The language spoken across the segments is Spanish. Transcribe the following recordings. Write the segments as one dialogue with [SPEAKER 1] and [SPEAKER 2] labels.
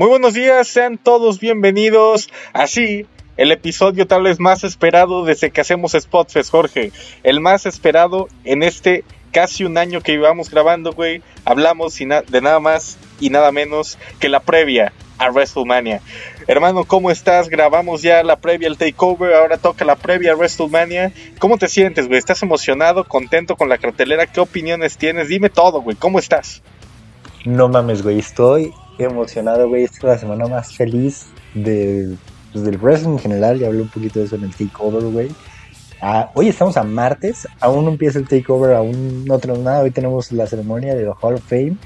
[SPEAKER 1] Muy buenos días, sean todos bienvenidos. Así, el episodio tal vez más esperado desde que hacemos Spotfest, Jorge. El más esperado en este casi un año que íbamos grabando, güey. Hablamos de nada más y nada menos que la previa a WrestleMania. Hermano, ¿cómo estás? Grabamos ya la previa al Takeover, ahora toca la previa a WrestleMania. ¿Cómo te sientes, güey? ¿Estás emocionado, contento con la cartelera? ¿Qué opiniones tienes? Dime todo, güey. ¿Cómo estás?
[SPEAKER 2] No mames, güey. Estoy emocionado, güey. Esta es la semana más feliz de, pues, del wrestling en general. Ya hablé un poquito de eso en el Takeover, güey. Ah, hoy estamos a martes, aún no empieza el takeover, aún no tenemos nada. Hoy tenemos la ceremonia de Hall of Fame.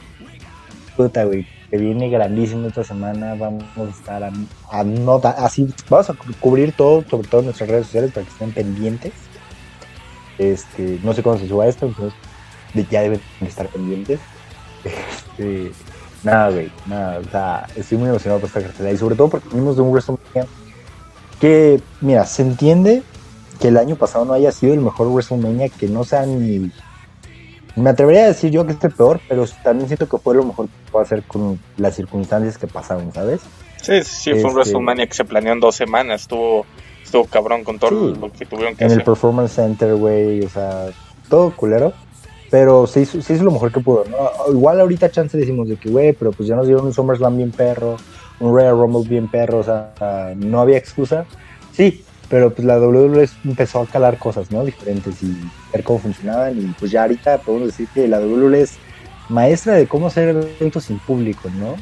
[SPEAKER 2] Puta, güey, que viene grandísimo esta semana. Vamos a estar a, nota, así, vamos a cubrir todo, sobre todo en nuestras redes sociales para que estén pendientes. Este, no sé cuándo se suba esto, entonces ya deben estar pendientes. Este, nada, güey, nada, o sea, estoy muy emocionado por esta cartelera y sobre todo porque venimos de un WrestleMania que, mira, se entiende que el año pasado no haya sido el mejor WrestleMania, que no sea ni me atrevería a decir yo que es el peor, pero también siento que fue lo mejor que puedo hacer con las circunstancias que pasaron, ¿sabes?
[SPEAKER 1] Sí, sí, fue un este, WrestleMania que se planeó en dos semanas, estuvo, estuvo cabrón con todo lo que tuvieron que
[SPEAKER 2] en
[SPEAKER 1] hacer.
[SPEAKER 2] En el Performance Center, güey, o sea, todo culero, pero se hizo, se hizo lo mejor que pudo, ¿no? Igual ahorita chance decimos de que, güey, pero pues ya nos dieron un SummerSlam bien perro, un Royal Rumble bien perro, o sea, no había excusa. Sí, pero pues la WWE empezó a calar cosas, ¿no? Diferentes y ver cómo funcionaban y pues ya ahorita podemos decir que la WWE es maestra de cómo hacer eventos sin público, ¿no?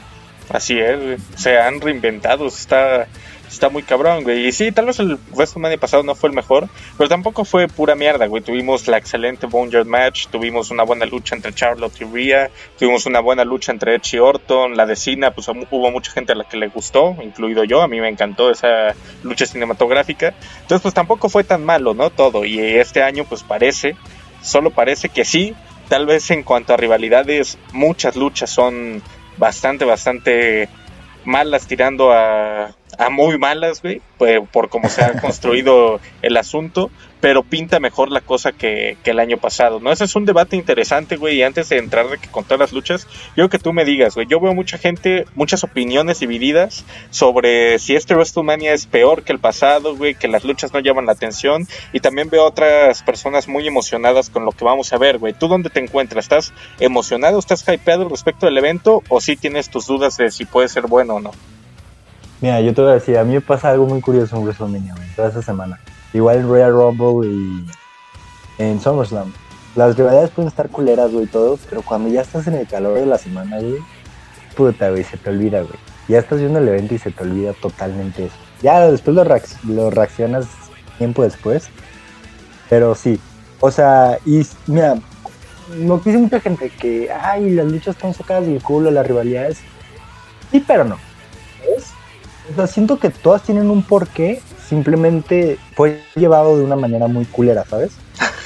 [SPEAKER 1] Así es, se han reinventado, está está muy cabrón, güey. Y sí, tal vez el WrestleMania pasado no fue el mejor, pero tampoco fue pura mierda, güey. Tuvimos la excelente Boneyard Match, tuvimos una buena lucha entre Charlotte y Rhea, tuvimos una buena lucha entre Edge y Orton, la de Cena, pues hubo mucha gente a la que le gustó, incluido yo, a mí me encantó esa lucha cinematográfica. Entonces, pues tampoco fue tan malo, ¿no? Todo. Y este año, pues parece, solo parece que sí, tal vez en cuanto a rivalidades, muchas luchas son bastante, bastante malas tirando a, a muy malas, güey, pues, por cómo se ha construido el asunto, pero pinta mejor la cosa que, el año pasado, ¿no? Ese es un debate interesante, güey, y antes de entrar de que con todas las luchas, yo que tú me digas, güey, yo veo mucha gente, muchas opiniones divididas sobre si este WrestleMania es peor que el pasado, güey, que las luchas no llaman la atención, y también veo otras personas muy emocionadas con lo que vamos a ver, güey. ¿Tú dónde te encuentras? ¿Estás emocionado, estás hypeado respecto del evento, o si sí tienes tus dudas de si puede ser bueno o no?
[SPEAKER 2] Mira, yo te voy a decir, a mí me pasa algo muy curioso en WrestleMania, toda esa semana. Igual en Royal Rumble y en SummerSlam. Las rivalidades pueden estar culeras, güey, todo, pero cuando ya estás en el calor de la semana, güey, puta, güey, se te olvida, güey. Ya estás viendo el evento y se te olvida totalmente eso. Ya después lo, lo reaccionas tiempo después, pero sí. O sea, y mira, no dice mucha gente que, ay, las luchas están sacadas del culo, las rivalidades. Sí, pero no. ¿Ves? O sea, siento que todas tienen un porqué, simplemente fue llevado de una manera muy culera, ¿sabes?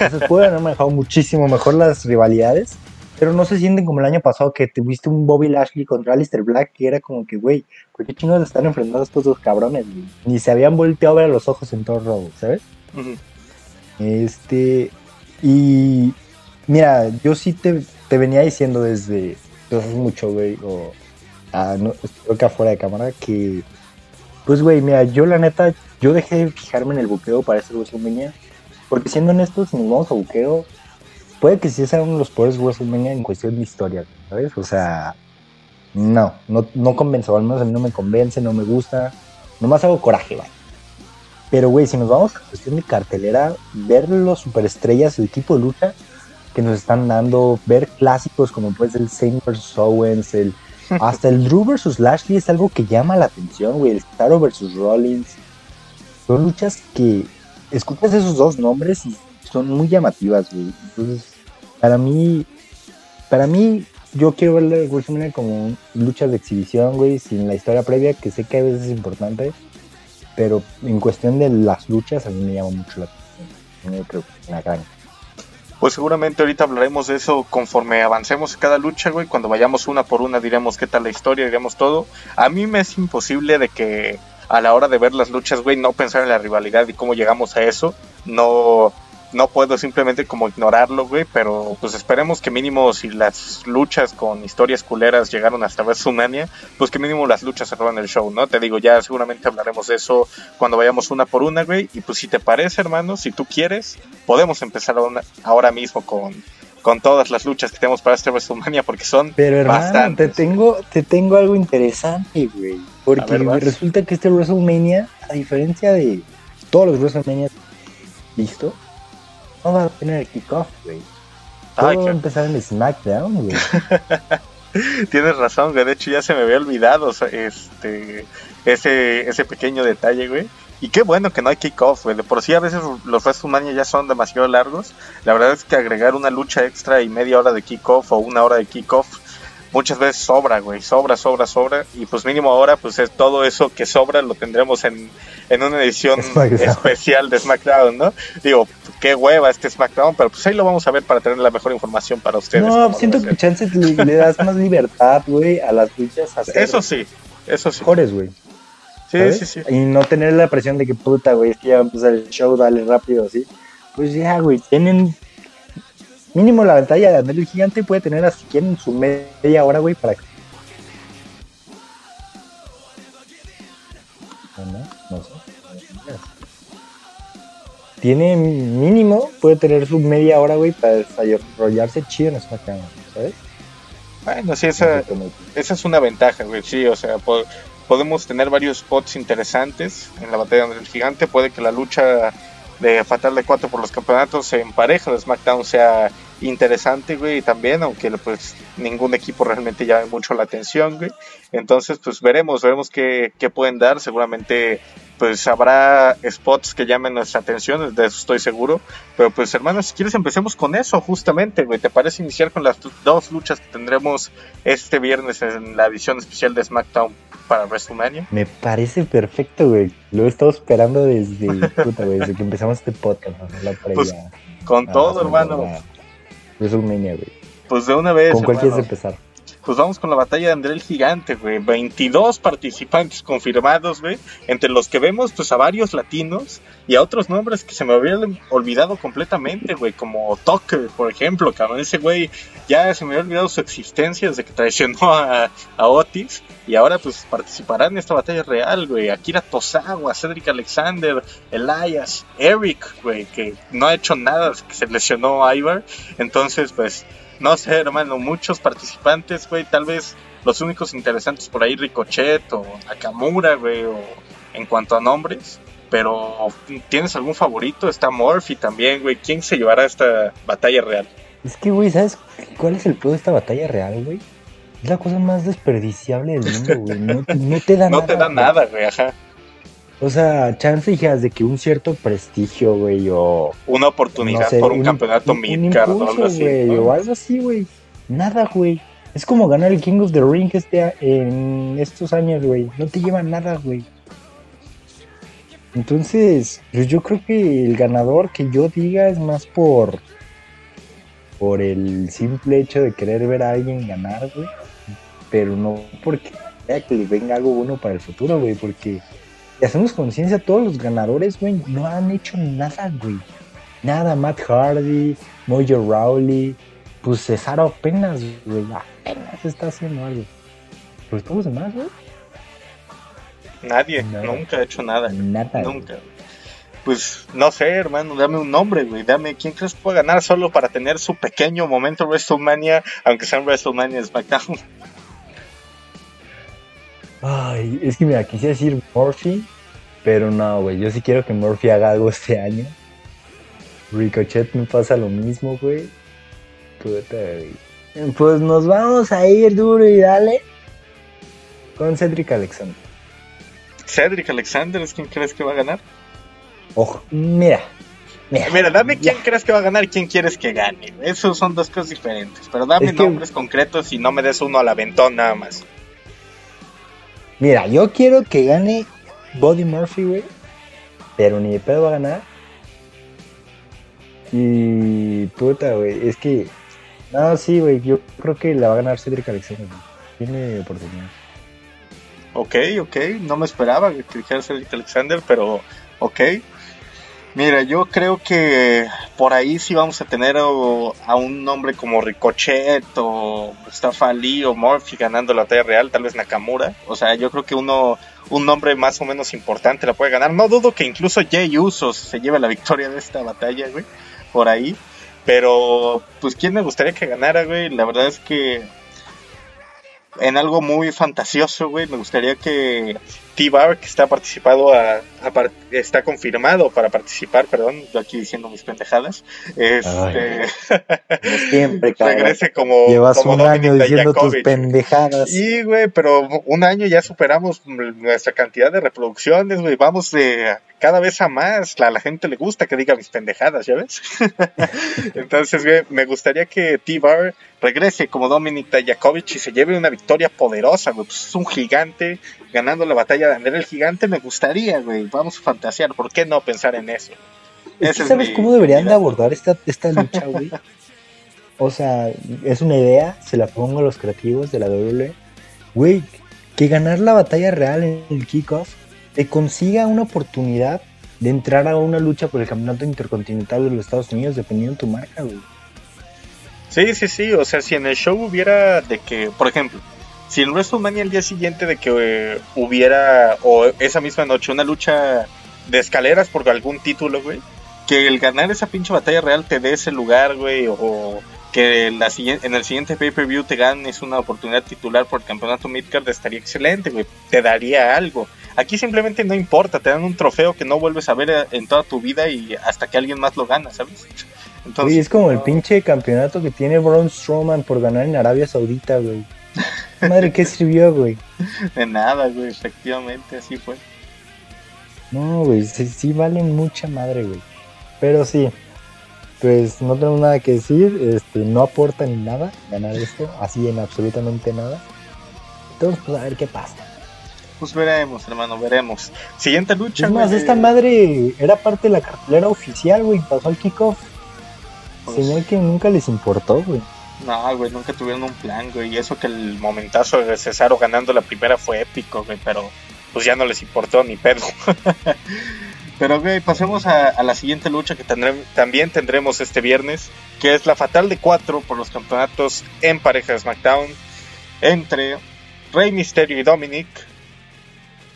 [SPEAKER 2] Entonces pueden haber manejado muchísimo mejor las rivalidades, pero no se sienten como el año pasado que tuviste un Bobby Lashley contra Alistair Black, que era como que, güey, ¿por qué chingados están enfrentando a estos dos cabrones? Ni se habían volteado a ver a los ojos en todo robo, ¿sabes? Este, y mira, yo sí te, te venía diciendo desde, hace mucho, güey, o ah, no, creo que afuera de cámara, que pues, güey, mira, yo la neta, yo dejé de fijarme en el buqueo para este WrestleMania. Porque siendo honestos, si nos vamos a buqueo, puede que sí sea uno de los peores WrestleMania en cuestión de historia, ¿sabes? O sea, no, no, no convence, o al menos a mí no me convence, no me gusta. Nomás hago coraje, güey. Pero, güey, si nos vamos a cuestión de cartelera, ver los superestrellas, el tipo de lucha que nos están dando, ver clásicos como pues el Saint. Owens, el hasta el Drew versus Lashley es algo que llama la atención, güey. El Starro versus Rollins. Son luchas que escuchas esos dos nombres y son muy llamativas, güey. Entonces, para mí, para mí, yo quiero verle WrestleMania como luchas de exhibición, güey, sin la historia previa, que sé que a veces es importante. Pero en cuestión de las luchas, a mí me llama mucho la atención. Yo creo que una gran
[SPEAKER 1] pues seguramente ahorita hablaremos de eso conforme avancemos en cada lucha, güey. Cuando vayamos una por una diremos qué tal la historia, diremos todo. A mí me es imposible de que a la hora de ver las luchas, güey, no pensar en la rivalidad y cómo llegamos a eso. No, no puedo simplemente como ignorarlo, güey, pero pues esperemos que mínimo si las luchas con historias culeras llegaron hasta WrestleMania, pues que mínimo las luchas se roban el show, ¿no? Te digo, ya seguramente hablaremos de eso cuando vayamos una por una, güey, y pues si te parece, hermano, si tú quieres, podemos empezar ahora mismo con, con todas las luchas que tenemos para este WrestleMania porque son
[SPEAKER 2] Pero hermano, te tengo, te tengo algo interesante, güey. Porque resulta que este WrestleMania, a diferencia de todos los WrestleMania visto, no va a tener el kickoff, güey. Todo va a empezar en SmackDown, güey.
[SPEAKER 1] Tienes razón, güey. De hecho, ya se me había olvidado este, ese, ese pequeño detalle, güey. Y qué bueno que no hay kickoff, güey. De por sí a veces los WrestleMania ya son demasiado largos. La verdad es que agregar una lucha extra y media hora de kickoff o una hora de kickoff muchas veces sobra, güey, sobra, sobra, sobra. Y pues mínimo ahora, pues es todo eso que sobra lo tendremos en, en una edición especial de SmackDown, ¿no? Digo, qué hueva este SmackDown, pero pues ahí lo vamos a ver para tener la mejor información para ustedes.
[SPEAKER 2] No, siento que chances le, das más libertad, güey, a las luchas.
[SPEAKER 1] eso sí, eso sí.
[SPEAKER 2] Mejores, güey.
[SPEAKER 1] Sí, sí, sí.
[SPEAKER 2] Y no tener la presión de que puta, güey, es que ya va a empezar el show, dale rápido, así. Pues ya, güey, tienen Mínimo la batalla de Andel el Gigante puede tener así quieren su media hora, güey, para. No, no sé. Tiene mínimo, puede tener su media hora, güey, para desarrollarse chido en SmackDown, ¿sabes?
[SPEAKER 1] Bueno, sí, esa, esa es una ventaja, güey, sí, o sea, podemos tener varios spots interesantes en la batalla del gigante, puede que la lucha de Fatal de 4 por los campeonatos en pareja de SmackDown sea interesante, güey, también, aunque pues ningún equipo realmente llame mucho la atención, güey. Entonces, pues veremos, veremos qué, qué pueden dar. Seguramente, pues habrá spots que llamen nuestra atención, de eso estoy seguro. Pero pues, hermanos, si quieres empecemos con eso, justamente, güey. ¿Te parece iniciar con las dos luchas que tendremos este viernes en la edición especial de SmackDown para WrestleMania?
[SPEAKER 2] Me parece perfecto, güey. Lo he estado esperando desde, desde que empezamos este podcast, La
[SPEAKER 1] pues, con todo, hermano.
[SPEAKER 2] WrestleMania, güey.
[SPEAKER 1] Pues de una vez.
[SPEAKER 2] ¿Con cuál quieres empezar?
[SPEAKER 1] Pues vamos con la batalla de André el Gigante, güey. 22 participantes confirmados, güey. Entre los que vemos, pues a varios latinos y a otros nombres que se me habían olvidado completamente, güey. Como Tucker, por ejemplo, cabrón. Ese güey ya se me había olvidado su existencia desde que traicionó a, a Otis. Y ahora, pues participará en esta batalla real, güey. Akira Tosawa, Cedric Alexander, Elias, Eric, güey, que no ha hecho nada que se lesionó a Ivar. Entonces, pues no sé, hermano, muchos participantes, güey, tal vez los únicos interesantes por ahí, Ricochet o Nakamura, güey, o en cuanto a nombres. Pero, ¿tienes algún favorito? Está Murphy también, güey. ¿Quién se llevará a esta batalla real?
[SPEAKER 2] Es que, güey, ¿sabes cuál es el peor de esta batalla real, güey? Es la cosa más desperdiciable del mundo, güey. No, te da
[SPEAKER 1] nada. No te da nada, güey, ajá.
[SPEAKER 2] O sea, chance hijas de que un cierto prestigio, güey, o...
[SPEAKER 1] Una oportunidad por un, campeonato midcard o algo así.
[SPEAKER 2] O algo así, güey. Nada, güey. Es como ganar el King of the Ring este, en estos años, güey. No te lleva nada, güey. Entonces, pues yo creo que el ganador que yo diga es más por... Por el simple hecho de querer ver a alguien ganar, güey. Pero no porque que le venga algo bueno para el futuro, güey. Porque y hacemos conciencia, todos los ganadores, güey, no han hecho nada, güey. Nada, Matt Hardy, Mojo Rowley, pues Cesaro apenas, güey, apenas está haciendo algo. Pero todos los demás, güey.
[SPEAKER 1] Nadie, nunca ha hecho nada.
[SPEAKER 2] Nada.
[SPEAKER 1] Nunca. Pues no sé, hermano, dame un nombre, güey. Dame quién crees que puede ganar solo para tener su pequeño momento WrestleMania, aunque sea en WrestleMania SmackDown.
[SPEAKER 2] Ay, es que mira, quisiera decir Murphy, pero no, güey. Yo sí quiero que Murphy haga algo este año. Ricochet me pasa lo mismo, güey. Pues nos vamos a ir duro y dale con Cedric Alexander.
[SPEAKER 1] ¿Cedric Alexander es quien crees que va a ganar?
[SPEAKER 2] Ojo, mira.
[SPEAKER 1] Mira, dame quién crees que va a ganar y quién quieres que gane. Esos son dos cosas diferentes. Pero dame nombres concretos y no me des uno al aventón nada más.
[SPEAKER 2] Mira, yo quiero que gane Body Murphy, güey. Pero ni de pedo va a ganar. Y puta, güey. Es que. No, sí, güey. Yo creo que la va a ganar Cedric Alexander. Tiene oportunidad.
[SPEAKER 1] Ok, ok. No me esperaba que dijera Cedric Alexander, pero ok. Mira, yo creo que por ahí sí vamos a tener a un nombre como Ricochet o Mustafa Ali o Murphy ganando la batalla real, tal vez Nakamura. O sea, yo creo que uno, un nombre más o menos importante la puede ganar. No dudo que incluso Jay Usos se lleve la victoria de esta batalla, güey, por ahí. Pero, pues, ¿quién me gustaría que ganara, güey? La verdad es que en algo muy fantasioso, güey, me gustaría que T-Bar, que está participado a, está confirmado para participar, perdón, yo aquí diciendo mis pendejadas, este,
[SPEAKER 2] siempre,
[SPEAKER 1] regrese como
[SPEAKER 2] llevas un año diciendo tus pendejadas.
[SPEAKER 1] Sí, güey, pero un año ya superamos nuestra cantidad de reproducciones, güey, vamos de cada vez a más, a la gente le gusta que diga mis pendejadas, ¿ya ves? Entonces, güey, me gustaría que T-Bar regrese como Dominic Dajakovic y se lleve una victoria poderosa, güey, pues es un gigante ganando la batalla de André el Gigante, me gustaría, güey. Vamos a fantasear, ¿por qué no pensar en eso?
[SPEAKER 2] ¿Sabes cómo deberían de abordar esta, esta lucha, güey? o sea, es una idea, se la pongo a los creativos de la WWE. Güey, que ganar la batalla real en el kickoff te consiga una oportunidad de entrar a una lucha por el campeonato intercontinental de los Estados Unidos, dependiendo de tu marca, güey.
[SPEAKER 1] Sí, sí, sí, o sea, si en el show hubiera de que, por ejemplo, si en WrestleMania el día siguiente de que eh, hubiera, o esa misma noche, una lucha de escaleras por algún título, güey, que el ganar esa pinche batalla real te dé ese lugar, güey, o que la, en el siguiente pay-per-view te ganes una oportunidad titular por el campeonato Midcard estaría excelente, güey, te daría algo. Aquí simplemente no importa, te dan un trofeo que no vuelves a ver eh, en toda tu vida y hasta que alguien más lo gana, ¿sabes?
[SPEAKER 2] Entonces, es como el pinche campeonato que tiene Braun Strowman por ganar en Arabia Saudita, güey. Madre, ¿qué sirvió, güey?
[SPEAKER 1] De nada, güey, efectivamente, así fue.
[SPEAKER 2] No, güey, sí, valen mucha madre, güey. Pero sí, pues no tengo nada que decir, este, no aporta ni nada ganar esto, así en absolutamente nada. Entonces, pues a ver qué pasa.
[SPEAKER 1] Pues veremos, hermano, veremos. Siguiente lucha.
[SPEAKER 2] Es más, esta madre era parte de la cartelera oficial, güey, pasó al kickoff. Pues... Señal que nunca les importó, güey.
[SPEAKER 1] No, güey, nunca tuvieron un plan, güey. Y eso que el momentazo de Cesaro ganando la primera fue épico, güey, pero pues ya no les importó ni pedo. pero, güey, pasemos a, la siguiente lucha que también tendremos este viernes, que es la Fatal de 4 por los campeonatos en pareja de SmackDown entre Rey Mysterio y Dominic,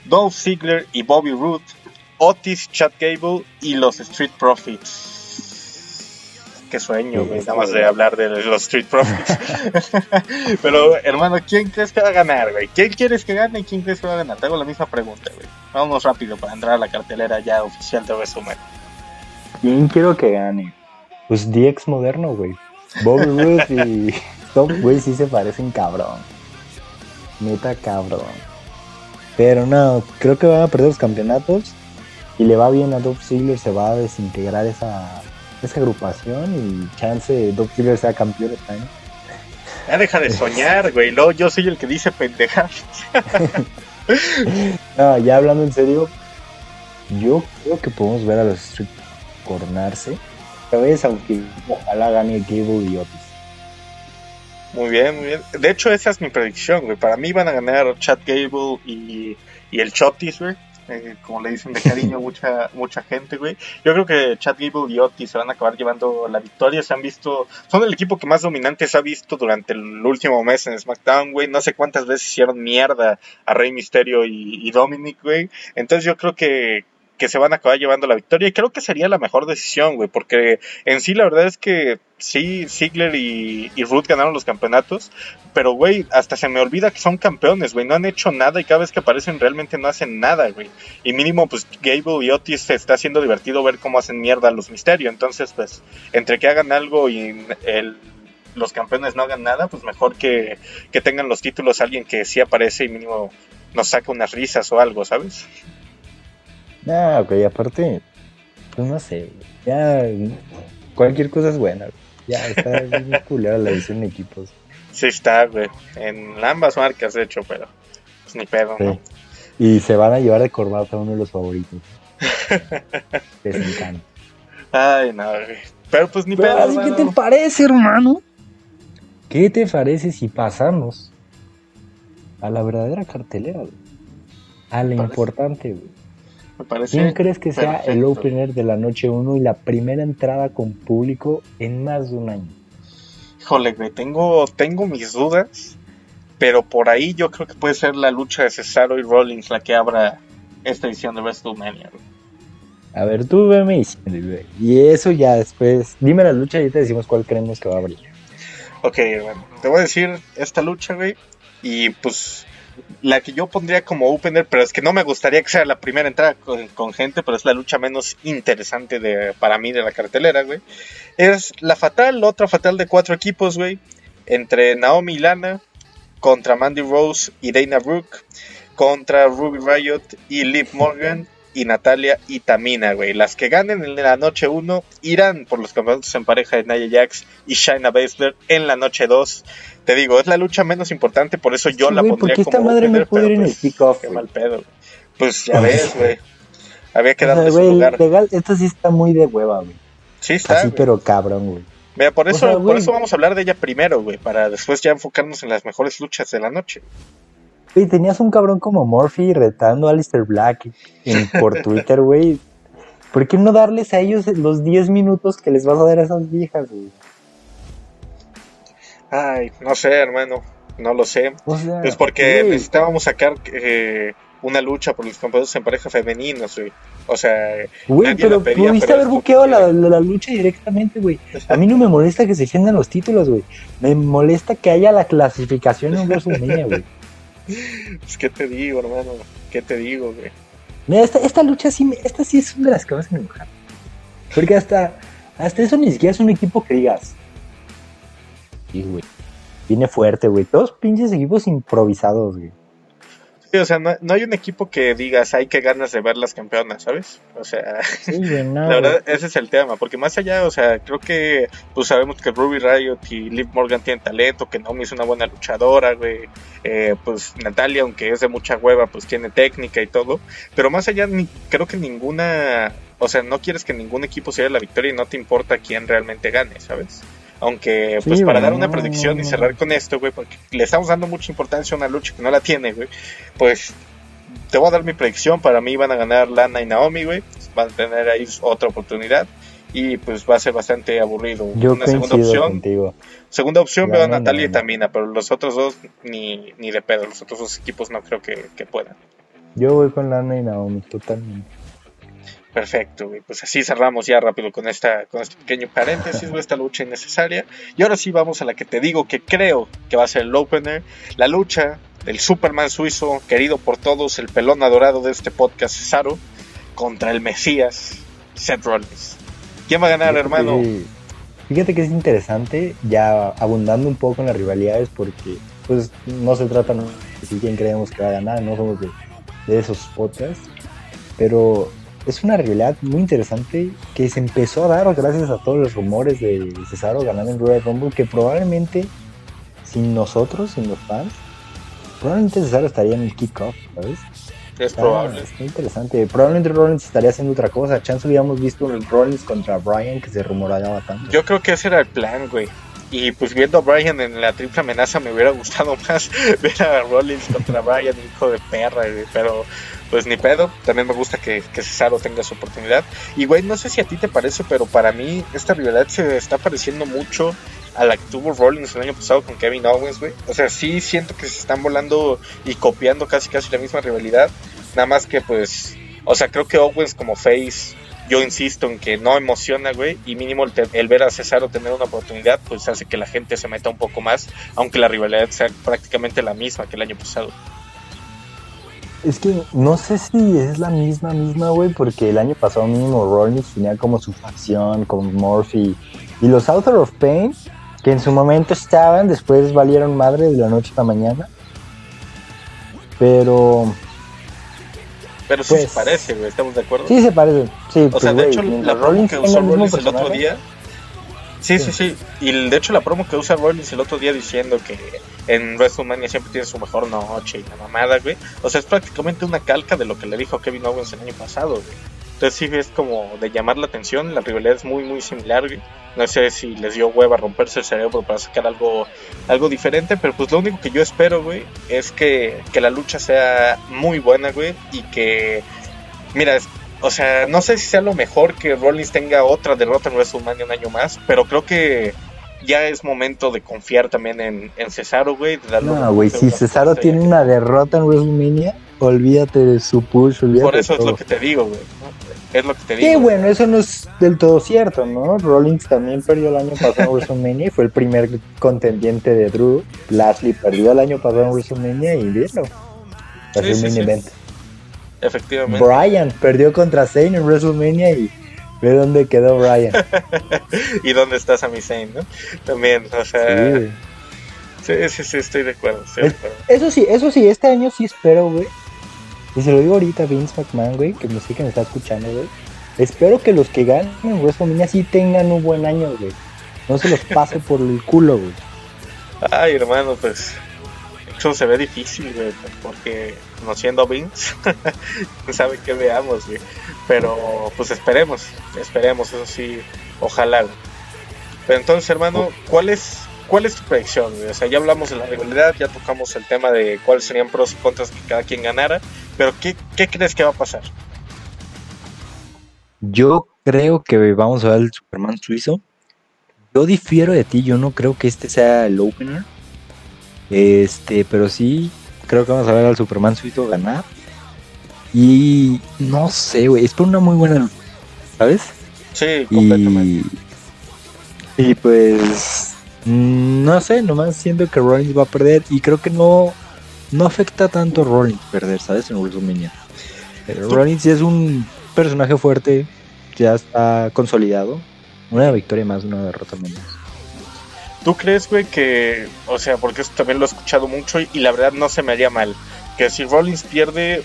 [SPEAKER 1] Dolph Ziggler y Bobby Roode, Otis, Chad Gable y los Street Profits qué sueño, güey, nada más de hablar de los Street Profits. Pero, hermano, ¿quién crees que va a ganar, güey? ¿Quién quieres que gane y quién crees que va a ganar? Te hago la misma pregunta, güey. Vamos rápido para entrar a la cartelera ya oficial de resumen.
[SPEAKER 2] ¿Quién quiero que gane? Pues DX moderno, güey. Bobby Roode y Tom, güey, sí se parecen cabrón. Neta cabrón. Pero no, creo que van a perder los campeonatos y le va bien a Dolph Ziggler, se va a desintegrar esa esa agrupación y chance Doc Killer sea campeón este año.
[SPEAKER 1] Ya deja de soñar, güey. Yo soy el que dice pendeja.
[SPEAKER 2] no, ya hablando en serio, yo creo que podemos ver a los Street coronarse. Esta vez, aunque ojalá gane Gable y Otis.
[SPEAKER 1] Muy bien, muy bien. De hecho, esa es mi predicción, güey. Para mí van a ganar Chad Gable y, y el Chotis, güey. Eh, como le dicen de cariño mucha mucha gente, güey. Yo creo que Chad Gable y Otis se van a acabar llevando la victoria. Se han visto, son el equipo que más dominante se ha visto durante el último mes en SmackDown, güey. No sé cuántas veces hicieron mierda a Rey Mysterio y, y Dominic, güey. Entonces yo creo que, que se van a acabar llevando la victoria. Y creo que sería la mejor decisión, güey, porque en sí la verdad es que sí, Ziggler y, y Ruth ganaron los campeonatos, pero, güey, hasta se me olvida que son campeones, güey, no han hecho nada y cada vez que aparecen realmente no hacen nada, güey. Y mínimo, pues Gable y Otis se está haciendo divertido ver cómo hacen mierda a los misterios. Entonces, pues, entre que hagan algo y el, los campeones no hagan nada, pues mejor que, que tengan los títulos alguien que sí aparece y mínimo nos saca unas risas o algo, ¿sabes?
[SPEAKER 2] Ah, ok, aparte, pues no sé, ya cualquier cosa es buena. Ya está bien culera la edición de equipos.
[SPEAKER 1] Sí está, güey. En ambas marcas, de hecho, pero pues ni pedo, ¿no?
[SPEAKER 2] Y se van a llevar de corbata uno de los favoritos. Les encanta.
[SPEAKER 1] Ay, no, güey. Pero pues ni pedo.
[SPEAKER 2] Así, ¿Qué te parece, hermano? ¿Qué te parece si pasamos a la verdadera cartelera, güey? A lo importante, güey.
[SPEAKER 1] Me parece.
[SPEAKER 2] ¿Quién crees que sea el opener de la noche 1 y la primera entrada con público en más de un año?
[SPEAKER 1] Híjole, güey, tengo, tengo mis dudas, pero por ahí yo creo que puede ser la lucha de Cesaro y Rollins la que abra esta edición de WrestleMania.
[SPEAKER 2] A ver, tú veme. Y eso ya después. Dime la lucha y te decimos cuál creemos que va a abrir.
[SPEAKER 1] Ok, bueno, te voy a decir esta lucha, güey, y pues la que yo pondría como opener, pero es que no me gustaría que sea la primera entrada con, gente, pero es la lucha menos interesante de, para mí de la cartelera, güey. Es la fatal, otra fatal de cuatro equipos, güey, entre Naomi y Lana, contra Mandy Rose y Dana Brooke, contra Ruby Riot y Liv Morgan y Natalia y Tamina, güey. Las que ganen en la noche 1 irán por los campeonatos en pareja de Nia Jax y Shayna Baszler en la noche 2. Te digo, es la lucha menos importante, por eso yo
[SPEAKER 2] Sí,
[SPEAKER 1] la
[SPEAKER 2] güey,
[SPEAKER 1] pondría
[SPEAKER 2] porque esta
[SPEAKER 1] como
[SPEAKER 2] madre
[SPEAKER 1] opener,
[SPEAKER 2] puede ir en el
[SPEAKER 1] pues,
[SPEAKER 2] kickoff,
[SPEAKER 1] Qué mal pedo. güey. Pues ya ves, güey. Había que
[SPEAKER 2] O sea,
[SPEAKER 1] darle su lugar.
[SPEAKER 2] legal, esto sí está muy de hueva, güey.
[SPEAKER 1] Sí está,
[SPEAKER 2] Así, pero cabrón, güey.
[SPEAKER 1] Mira, por
[SPEAKER 2] o
[SPEAKER 1] eso,
[SPEAKER 2] sea,
[SPEAKER 1] por eso vamos a hablar de ella primero, güey, para después ya enfocarnos en las mejores luchas de la noche.
[SPEAKER 2] Güey, tenías un cabrón como Murphy retando a Alistair Black en- por Twitter, güey. ¿Por qué no darles a ellos los 10 minutos que les vas a dar a esas viejas, güey?
[SPEAKER 1] Ay, no sé, hermano, no lo sé.
[SPEAKER 2] O sea,
[SPEAKER 1] Pues porque
[SPEAKER 2] güey,
[SPEAKER 1] necesitábamos sacar eh, una lucha por los campeonatos en pareja femeninos, güey. O sea,
[SPEAKER 2] Güey, pero pudiste haber
[SPEAKER 1] es
[SPEAKER 2] buqueado la,
[SPEAKER 1] porque-
[SPEAKER 2] la, la lucha directamente, güey. A mí no me molesta que se defiendan los títulos, güey. Me molesta que haya la clasificación en WrestleMania, güey.
[SPEAKER 1] Pues, ¿qué te digo, hermano? ¿Qué te digo, güey?
[SPEAKER 2] Mira, esta, lucha sí, esta sí es una de las que más me enojan. Porque hasta, hasta eso ni siquiera es un equipo que digas. Sí, güey. Viene fuerte, güey. Todos pinches equipos improvisados, güey.
[SPEAKER 1] Sí, o sea, no, no hay un equipo que digas, hay que ganas de ver las campeonas, ¿sabes? O sea,
[SPEAKER 2] Sí, güey, no.
[SPEAKER 1] la verdad, ese es el tema, porque más allá, o sea, creo que pues sabemos que Ruby Riot y Liv Morgan tienen talento, que Naomi es una buena luchadora, güey, eh, pues Natalia, aunque es de mucha hueva, pues tiene técnica y todo, pero más allá, ni, creo que ninguna, o sea, no quieres que ningún equipo se lleve la victoria y no te importa quién realmente gane, ¿sabes? Aunque, pues para dar una predicción y cerrar con esto, güey, porque le estamos dando mucha importancia a una lucha que no la tiene, güey, pues te voy a dar mi predicción. Para mí van a ganar Lana y Naomi, güey. Van a tener ahí otra oportunidad. Y pues va a ser bastante aburrido.
[SPEAKER 2] Yo
[SPEAKER 1] Una segunda opción.
[SPEAKER 2] contigo.
[SPEAKER 1] Segunda opción veo a Natalia y. Tamina, pero los otros dos ni, ni de pedo. Los otros dos equipos no creo que, que puedan.
[SPEAKER 2] Yo voy con Lana y Naomi, totalmente.
[SPEAKER 1] Perfecto, güey. Pues así cerramos ya rápido con esta con este pequeño paréntesis, güey, esta lucha innecesaria. Y ahora sí vamos a la que te digo que creo que va a ser el opener. La lucha del Superman suizo, querido por todos, el pelón adorado de este podcast, Cesaro, contra el Mesías, Seth Rollins. ¿Quién va a ganar, hermano?
[SPEAKER 2] Fíjate que es interesante, ya abundando un poco en las rivalidades, porque pues no se trata de quién creemos que va a ganar, no somos de, de esos podcasts, pero es una rivalidad muy interesante que se empezó a dar gracias a todos los rumores de Cesaro ganando en Royal Rumble, que probablemente sin nosotros, sin los fans, probablemente Cesaro estaría en el kickoff, ¿sabes?
[SPEAKER 1] Es
[SPEAKER 2] Está-
[SPEAKER 1] probable.
[SPEAKER 2] está interesante. Probablemente Rollins estaría haciendo otra cosa. Chance hubiéramos visto el Rollins contra Bryan que se rumoraba tanto.
[SPEAKER 1] Yo creo que ese era el plan, güey. Y pues viendo a Bryan en la triple amenaza me hubiera gustado más ver a Rollins contra Bryan, hijo de perra, güey. Pero pues ni pedo. También me gusta que, que Cesaro tenga su oportunidad. Y güey, no sé si a ti te parece, pero para mí esta rivalidad se está pareciendo mucho a la que tuvo Rollins el año pasado con Kevin Owens, güey. O sea, sí siento que se están volando y copiando casi casi la misma rivalidad. Nada más que pues, o sea, creo que Owens como face yo insisto en que no emociona, güey, y mínimo el, el ver a Cesaro tener una oportunidad, pues hace que la gente se meta un poco más, aunque la rivalidad sea prácticamente la misma que el año pasado.
[SPEAKER 2] Es que no sé si es la misma, misma, güey, porque el año pasado mínimo Rollins tenía como su facción con Murphy y los Author of Pain, que en su momento estaban, después valieron madre de la noche a la mañana. Pero
[SPEAKER 1] Pero sí
[SPEAKER 2] Pues-
[SPEAKER 1] se parece, güey, ¿estamos de acuerdo?
[SPEAKER 2] sí se parecen. Sí,
[SPEAKER 1] o
[SPEAKER 2] pues,
[SPEAKER 1] sea, de
[SPEAKER 2] güey,
[SPEAKER 1] hecho, la
[SPEAKER 2] Rollins
[SPEAKER 1] que usó
[SPEAKER 2] mismo
[SPEAKER 1] Rollins el otro día. Sí, sí,
[SPEAKER 2] Sí.
[SPEAKER 1] Y de hecho, la promo que usa Rollins el otro día diciendo que en WrestleMania siempre tiene su mejor noche y la mamada, güey. O sea, es prácticamente una calca de lo que le dijo Kevin Owens el año pasado, güey. Entonces sí es como de llamar la atención, la rivalidad es muy muy similar, güey. No sé si les dio hueva romperse el cerebro para sacar algo, algo diferente, pero pues lo único que yo espero, güey, es que, que la lucha sea muy buena, güey, y que mira, o sea, no sé si sea lo mejor que Rollins tenga otra derrota en WrestleMania un año más, pero creo que ya es momento de confiar también en, en Cesaro, güey.
[SPEAKER 2] No, güey, si Cesaro tiene una derrota en WrestleMania, olvídate de su push, olvídate
[SPEAKER 1] Por eso es lo que te digo, güey. Es lo que te digo.
[SPEAKER 2] Sí, bueno, eso no es del todo cierto, ¿no? Rollins también perdió el año pasado en WrestleMania y fue el primer contendiente de Drew. Lashley perdió el año pasado en WrestleMania y vieron. Sí, sí, sí.
[SPEAKER 1] Efectivamente.
[SPEAKER 2] Brian perdió contra Zayn en WrestleMania y ve dónde quedó Brian.
[SPEAKER 1] y dónde está Sami Zayn, ¿no? También, o sea. Sí, sí, sí, estoy de acuerdo.
[SPEAKER 2] Eso sí, eso sí, este año sí espero, güey. Y se lo digo ahorita a Vince McMahon, güey, que me sé que me está escuchando, güey. Espero que los que ganen en WrestleMania sí tengan un buen año, güey. No se los pase por el culo, güey.
[SPEAKER 1] Ay, hermano, pues eso se ve difícil, güey, porque conociendo Vince, sabe qué veamos, güey. Pero pues esperemos, esperemos, eso sí, ojalá. Pero entonces, hermano, ¿cuál es, cuál es tu predicción? O sea, ya hablamos de la rivalidad, ya tocamos el tema de cuáles serían pros y contras que cada quien ganara, pero ¿qué, qué crees que va a pasar?
[SPEAKER 2] Yo creo que vamos a ver el Superman suizo. Yo difiero de ti, yo no creo que este sea el opener. Este, pero sí, creo que vamos a ver al Superman suizo ganar. Y no sé, güey, es por una muy buena ¿sabes?
[SPEAKER 1] Sí, completamente.
[SPEAKER 2] Y, pues, mm, no sé, nomás siento que Rollins va a perder y creo que no, no afecta tanto a Rollins perder, ¿sabes? En WrestleMania. Pero Rollins es un personaje fuerte, ya está consolidado. Una victoria más, una derrota menos.
[SPEAKER 1] ¿Tú crees, güey, que, o sea, porque esto también lo he escuchado mucho y, la verdad no se me haría mal, que si Rollins pierde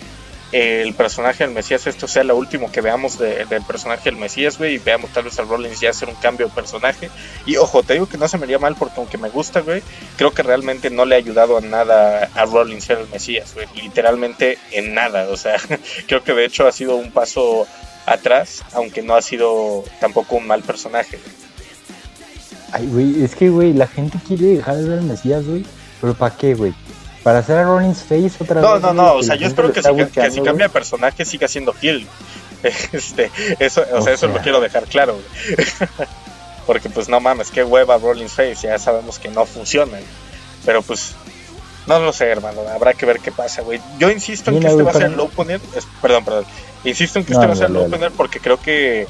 [SPEAKER 1] el personaje del Mesías, esto sea lo último que veamos del personaje del Mesías, güey, y veamos tal vez a Rollins ya hacer un cambio de personaje. Y ojo, te digo que no se me haría mal porque aunque me gusta, güey, creo que realmente no le ha ayudado a nada a Rollins ser el Mesías, güey, literalmente en nada, o sea, creo que de hecho ha sido un paso atrás, aunque no ha sido tampoco un mal personaje.
[SPEAKER 2] Ay, güey, es que, güey, la gente quiere dejar de ver al Mesías, güey. Pero ¿para qué, güey? ¿Para hacer a Rollins Face otra
[SPEAKER 1] no,
[SPEAKER 2] vez?
[SPEAKER 1] No, no, no, o sea, yo espero que, si, que si, cambia de personaje siga siendo Hill. Este, eso, o, sea, eso lo quiero dejar claro, güey. Porque, pues, no mames, qué hueva Rollins Face, ya sabemos que no funciona. Pero, pues, no lo sé, hermano, habrá que ver qué pasa, güey. Yo insisto en que este va a ser el opener, perdón, perdón, insisto en que este va a ser el opener porque creo que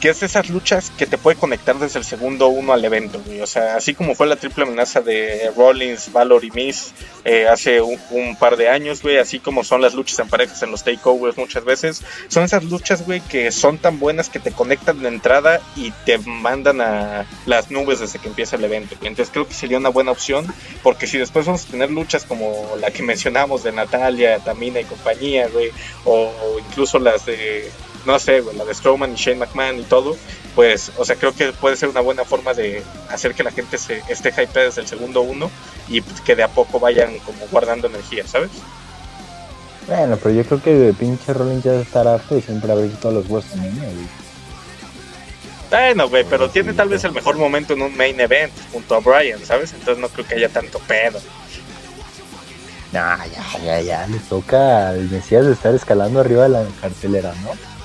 [SPEAKER 1] que es de esas luchas que te puede conectar desde el segundo uno al evento, güey. O sea, así como fue la triple amenaza de Rollins, Valor y Miss eh, hace un, par de años, güey, así como son las luchas en parejas en los takeovers muchas veces, son esas luchas, güey, que son tan buenas que te conectan de entrada y te mandan a las nubes desde que empieza el evento. Entonces creo que sería una buena opción, porque si después vamos a tener luchas como la que mencionamos de Natalia, Tamina y compañía, güey, o incluso las de no sé, la de Strowman y Shane McMahon y todo, pues, o sea, creo que puede ser una buena forma de hacer que la gente se esté hypeada desde el segundo uno y que de a poco vayan como guardando energía, ¿sabes?
[SPEAKER 2] Bueno, pero yo creo que de pinche Rollins ya estar harto y siempre abrir todos los huesos en
[SPEAKER 1] Bueno, güey, pero tiene tal vez el mejor momento en un main event junto a Brian, ¿sabes? Entonces no creo que haya tanto pedo.
[SPEAKER 2] Nah, ya, ya, ya, le toca al Mesías de estar escalando arriba de la cartelera, ¿no?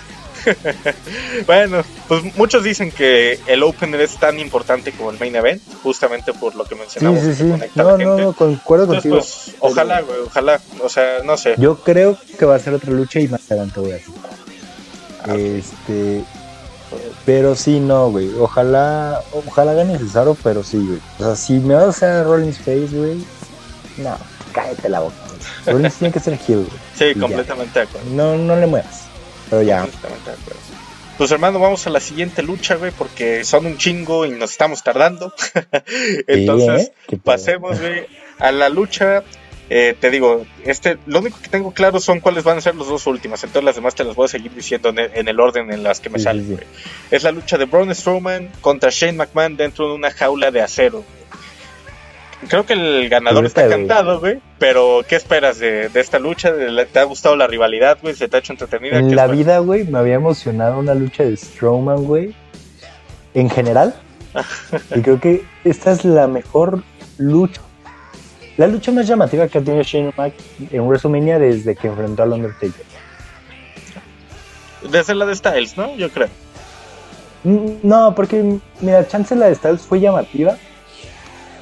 [SPEAKER 1] bueno, pues muchos dicen que el opener es tan importante como el main event, justamente por lo que mencionamos.
[SPEAKER 2] Sí, sí, sí. No, no, no, concuerdo contigo.
[SPEAKER 1] Pues, ojalá, güey, ojalá. O sea, no sé.
[SPEAKER 2] Yo creo que va a ser otra lucha y más adelante voy a decir. Ah, este. Pero sí, no, güey. Ojalá, ojalá gane Cesaro, pero sí, güey. O sea, si me vas a hacer Rolling Space, güey, no, cállate la boca. Rollins tiene que ser heel, güey.
[SPEAKER 1] Sí, completamente de acuerdo.
[SPEAKER 2] No, no le muevas. Pero ya.
[SPEAKER 1] Pues hermano, vamos a la siguiente lucha, güey, porque son un chingo y nos estamos tardando. Entonces, ¿eh? pasemos, güey, a la lucha. Eh, te digo, este, lo único que tengo claro son cuáles van a ser las dos últimas. Entonces las demás te las voy a seguir diciendo en el, orden en las que me salen. Es la lucha de Braun Strowman contra Shane McMahon dentro de una jaula de acero creo que el ganador está cantado, güey. Pero, ¿qué esperas de, esta lucha? ¿Te ha gustado la rivalidad, güey? ¿Se te ha hecho entretenida?
[SPEAKER 2] En la vida, güey, me había emocionado una lucha de Strowman, güey. En general. y creo que esta es la mejor lucha. La lucha más llamativa que ha tenido Shane McMahon en WrestleMania desde que enfrentó al Undertaker.
[SPEAKER 1] Desde la de Styles, ¿no? Yo creo.
[SPEAKER 2] Mm, no, porque, mira, chance la de Styles fue llamativa,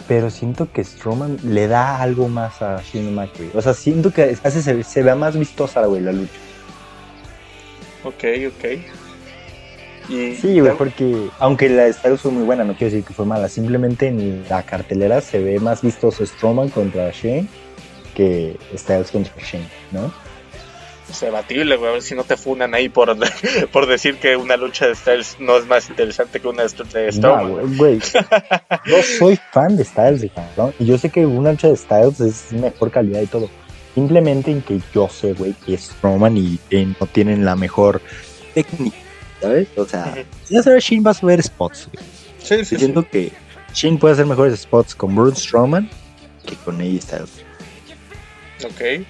[SPEAKER 2] pero siento que Strowman le da algo más a Shane McMahon. O sea, siento que hace se, se vea más vistosa, güey, la lucha.
[SPEAKER 1] Ok, ok. Y,
[SPEAKER 2] Sí, güey, porque aunque la de Styles fue muy buena, no quiero decir que fue mala, simplemente en la cartelera se ve más vistoso Strowman contra Shane que Styles contra Shane, ¿no?
[SPEAKER 1] Es debatible, güey, a ver si no te funan ahí por, por decir que una lucha de Styles no es más interesante que una de
[SPEAKER 2] No,
[SPEAKER 1] Strowman.
[SPEAKER 2] güey, güey. Yo soy fan de Styles, cabrón. Y yo sé que una lucha de Styles es mejor calidad y todo. Simplemente en que yo sé, güey, que Strowman y Shane no tienen la mejor técnica, ¿sabes? O sea, si vas a ver Shane vas a ver spots, güey.
[SPEAKER 1] Sí,
[SPEAKER 2] Y
[SPEAKER 1] sí, sí.
[SPEAKER 2] siento que Shane puede hacer mejores spots con Braun Strowman que con AJ Styles.
[SPEAKER 1] Ok.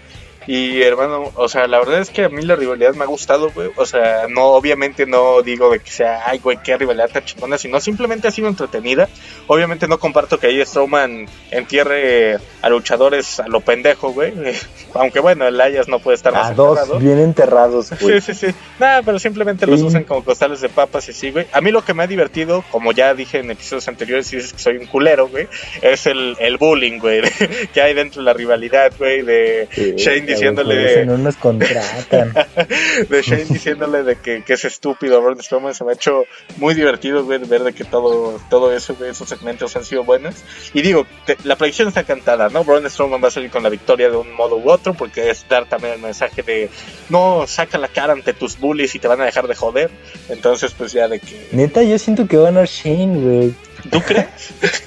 [SPEAKER 1] Y hermano, o sea, la verdad es que a mí la rivalidad me ha gustado, güey. O sea, no, obviamente no digo de que sea, ay, güey, qué rivalidad tan chingona, sino simplemente ha sido entretenida. Obviamente no comparto que ahí Strowman entierre a luchadores a lo pendejo, güey. Aunque bueno, el Ayas no puede estar más
[SPEAKER 2] A dos
[SPEAKER 1] enterrado.
[SPEAKER 2] bien enterrados, güey.
[SPEAKER 1] Sí, sí, sí. Nada, pero simplemente los usan como costales de papas y sí, güey. A mí lo que me ha divertido, como ya dije en episodios anteriores, y dices que soy un culero, güey, es el, el bullying, güey, que hay dentro de la rivalidad, güey, de
[SPEAKER 2] Sí,
[SPEAKER 1] Shane diciéndole
[SPEAKER 2] no nos contratan.
[SPEAKER 1] de Shane diciéndole de que, que es estúpido Braun Strowman se me ha hecho muy divertido güey, ver de que todo, todo eso, güey, esos segmentos han sido buenos. Y digo, te- la predicción está cantada, ¿no? Braun Strowman va a salir con la victoria de un modo u otro porque es dar también el mensaje de no, saca la cara ante tus bullies y te van a dejar de joder. Entonces, pues ya de que...
[SPEAKER 2] Neta, yo siento que va a ganar Shane, güey.
[SPEAKER 1] ¿Tú crees?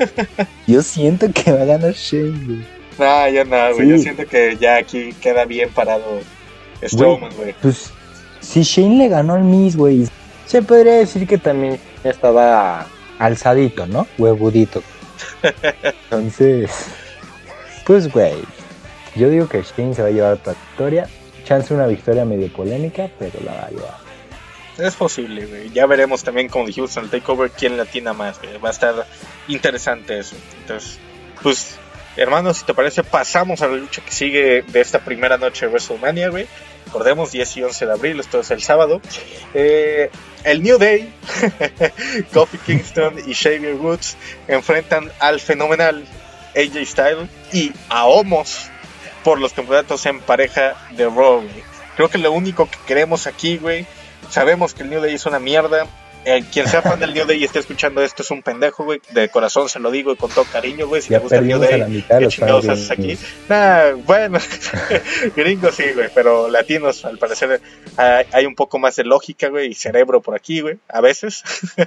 [SPEAKER 2] Yo siento que va a ganar Shane, güey.
[SPEAKER 1] No, ya nada, güey.
[SPEAKER 2] Sí.
[SPEAKER 1] Yo siento que ya aquí queda bien parado Strowman, güey.
[SPEAKER 2] Pues, si Shane le ganó al Miss, güey, se podría decir que también estaba alzadito, ¿no? Huevudito. Entonces, pues, güey, yo digo que Shane se va a llevar la victoria. Chance una victoria medio polémica, pero la va a llevar.
[SPEAKER 1] Es posible, güey. Ya veremos también, como dijimos en el Takeover, quién latina más, güey. Va a estar interesante eso. Entonces, pues, hermanos, si te parece, pasamos a la lucha que sigue de esta primera noche de WrestleMania, güey. Recordemos, 10 y 11 de abril, esto es el sábado. Eh, el New Day, Kofi Kingston y Xavier Woods enfrentan al fenomenal AJ Styles y a Homos por los campeonatos en pareja de Raw. Creo que lo único que queremos aquí, güey, sabemos que el New Day es una mierda. Eh, quien sea fan del New Day y esté escuchando esto es un pendejo, güey. De corazón se lo digo y con todo cariño, güey. Si
[SPEAKER 2] Ya
[SPEAKER 1] te gusta el New Day, ¿qué chingados haces aquí? Nah, bueno, gringos sí, güey, pero latinos al parecer hay, hay un poco más de lógica, güey, y cerebro por aquí, güey, a veces.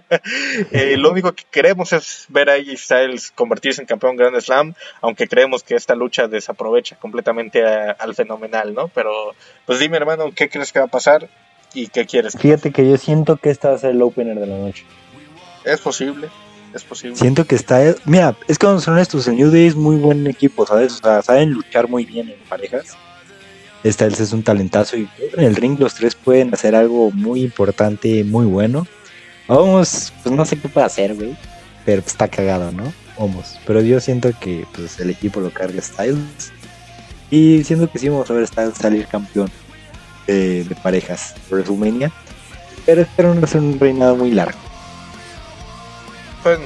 [SPEAKER 1] Eh, lo único que queremos es ver a AJ Styles convertirse en campeón Grand Slam, aunque creemos que esta lucha desaprovecha completamente a- al fenomenal, ¿no? Pero, pues dime, hermano, ¿qué crees que va a pasar y qué quieres?
[SPEAKER 2] Fíjate que yo siento que esta va a ser el opener de la noche.
[SPEAKER 1] Es posible, es posible.
[SPEAKER 2] Siento que está. Mira, es que cuando son estos, el New Day es muy buen equipo, ¿sabes? O sea, saben luchar muy bien en parejas. Styles es un talentazo y en el ring los tres pueden hacer algo muy importante, muy bueno. Vamos, pues no sé qué puede hacer, güey. Pero está cagado, ¿no? Vamos. Pero yo siento que pues el equipo lo carga Styles. Y siento que sí vamos a ver Styles salir campeón de, de parejas WrestleMania. Pero espero no ser un reinado muy largo.
[SPEAKER 1] Pues,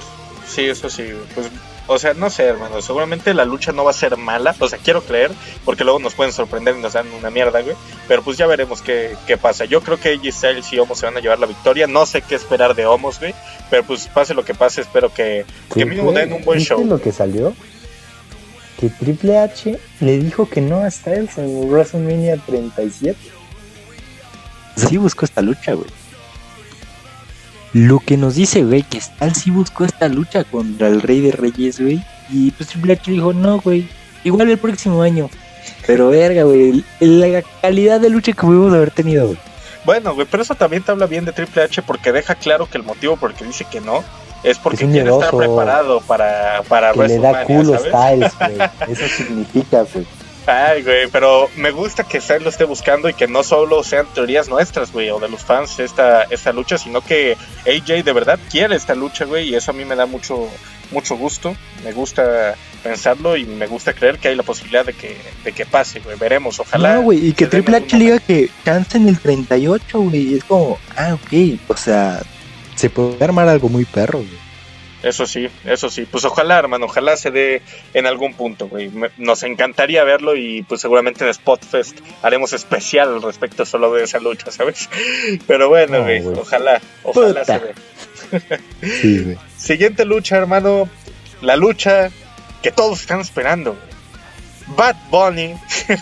[SPEAKER 1] sí, eso sí, pues, o sea, no sé, hermano, seguramente la lucha no va a ser mala, o sea, quiero creer, porque luego nos pueden sorprender y nos dan una mierda, güey, pero pues ya veremos qué, qué pasa. Yo creo que AJ Styles y Homos se van a llevar la victoria, no sé qué esperar de Homos, güey, pero pues pase lo que pase, espero que, que mínimo den un buen
[SPEAKER 2] ¿Viste
[SPEAKER 1] show.
[SPEAKER 2] lo que salió? Que Triple H le dijo que no a Styles en WrestleMania 37. Sí buscó esta lucha, güey. Lo que nos dice, güey, que Styles sí buscó esta lucha contra el Rey de Reyes, güey. Y pues Triple H dijo, no, güey, igual el próximo año. Pero verga, güey, la calidad de lucha que pudimos haber tenido, güey.
[SPEAKER 1] Bueno, güey, pero eso también te habla bien de Triple H porque deja claro que el motivo por el que dice que no es porque
[SPEAKER 2] Es
[SPEAKER 1] quiere estar preparado para, para
[SPEAKER 2] Que le da culo
[SPEAKER 1] ¿sabes?
[SPEAKER 2] Styles, güey. Eso significa, güey.
[SPEAKER 1] Ay, güey, pero me gusta que Styles lo esté buscando y que no solo sean teorías nuestras, güey, o de los fans esta, esta lucha, sino que AJ de verdad quiere esta lucha, güey, y eso a mí me da mucho, mucho gusto. Me gusta pensarlo y me gusta creer que hay la posibilidad de que, de que pase, güey. Veremos, ojalá.
[SPEAKER 2] No, güey, y que Triple H diga que chance en el 38, güey. Es como, ah, ok, o sea, se puede armar algo muy perro, güey.
[SPEAKER 1] Eso sí, eso sí. Pues ojalá, hermano, ojalá se dé en algún punto, güey. Nos encantaría verlo y pues seguramente en Spotfest haremos especial al respecto solo de esa lucha, ¿sabes? Pero bueno, güey, ojalá, ojalá se dé. sí, güey. Siguiente lucha, hermano. La lucha que todos están esperando. Bad Bunny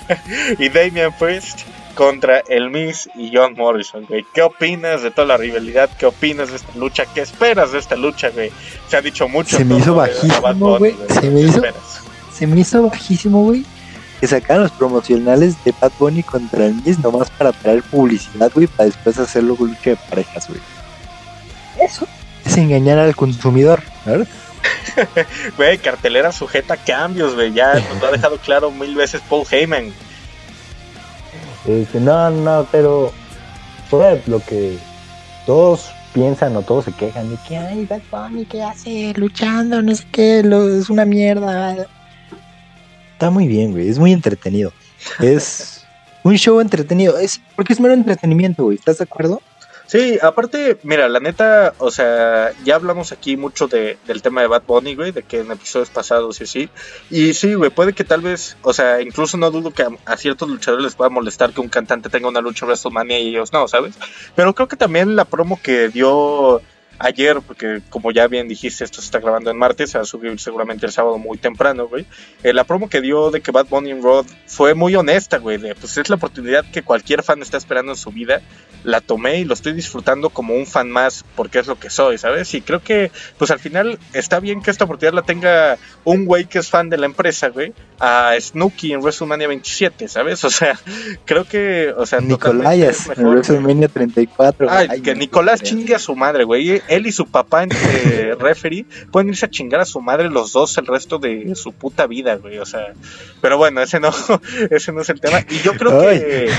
[SPEAKER 1] y Damian Priest contra el Miss y John Morrison, güey. ¿Qué opinas de toda la rivalidad? ¿Qué opinas de esta lucha? ¿Qué esperas de esta lucha, güey? Se ha dicho mucho.
[SPEAKER 2] Se me hizo bajísimo, güey. Se me hizo, se me hizo bajísimo, güey. Que sacaron los promocionales de Bad Bunny contra el Miss nomás para traer publicidad, güey, para después hacerlo con lucha de parejas, güey. Eso es engañar al consumidor, ¿verdad?
[SPEAKER 1] Güey, cartelera sujeta a cambios, güey. Ya nos lo ha dejado claro mil veces Paul Heyman.
[SPEAKER 2] Este, no, no, pero lo que todos piensan o todos se quejan de que, ay, Bad Bunny, ¿qué hace luchando? No sé qué, es una mierda. Está muy bien, güey, es muy entretenido. Es un show entretenido, es porque es mero entretenimiento, güey, ¿estás de acuerdo?
[SPEAKER 1] Sí, aparte, mira, la neta, o sea, ya hablamos aquí mucho de, del tema de Bad Bunny, güey, de que en episodios pasados y así. Y sí, güey, puede que tal vez, o sea, incluso no dudo que a, ciertos luchadores les pueda molestar que un cantante tenga una lucha WrestleMania y ellos no, ¿sabes? Pero creo que también la promo que dio ayer, porque como ya bien dijiste, esto se está grabando en martes, se va a subir seguramente el sábado muy temprano, güey. Eh, la promo que dio de que Bad Bunny en Rod fue muy honesta, güey. De, pues es la oportunidad que cualquier fan está esperando en su vida. La tomé y lo estoy disfrutando como un fan más, porque es lo que soy, ¿sabes? Y creo que, pues al final está bien que esta oportunidad la tenga un güey que es fan de la empresa, güey, a Snooki en WrestleMania 27, ¿sabes? O sea, creo que, o sea,
[SPEAKER 2] Nicolás en WrestleMania 34.
[SPEAKER 1] Ay, que Nicolás chingue a su madre, güey él y su papá entre referee pueden irse a chingar a su madre los dos el resto de su puta vida, güey. O sea, pero bueno, ese no, ese no es el tema. Y yo creo que,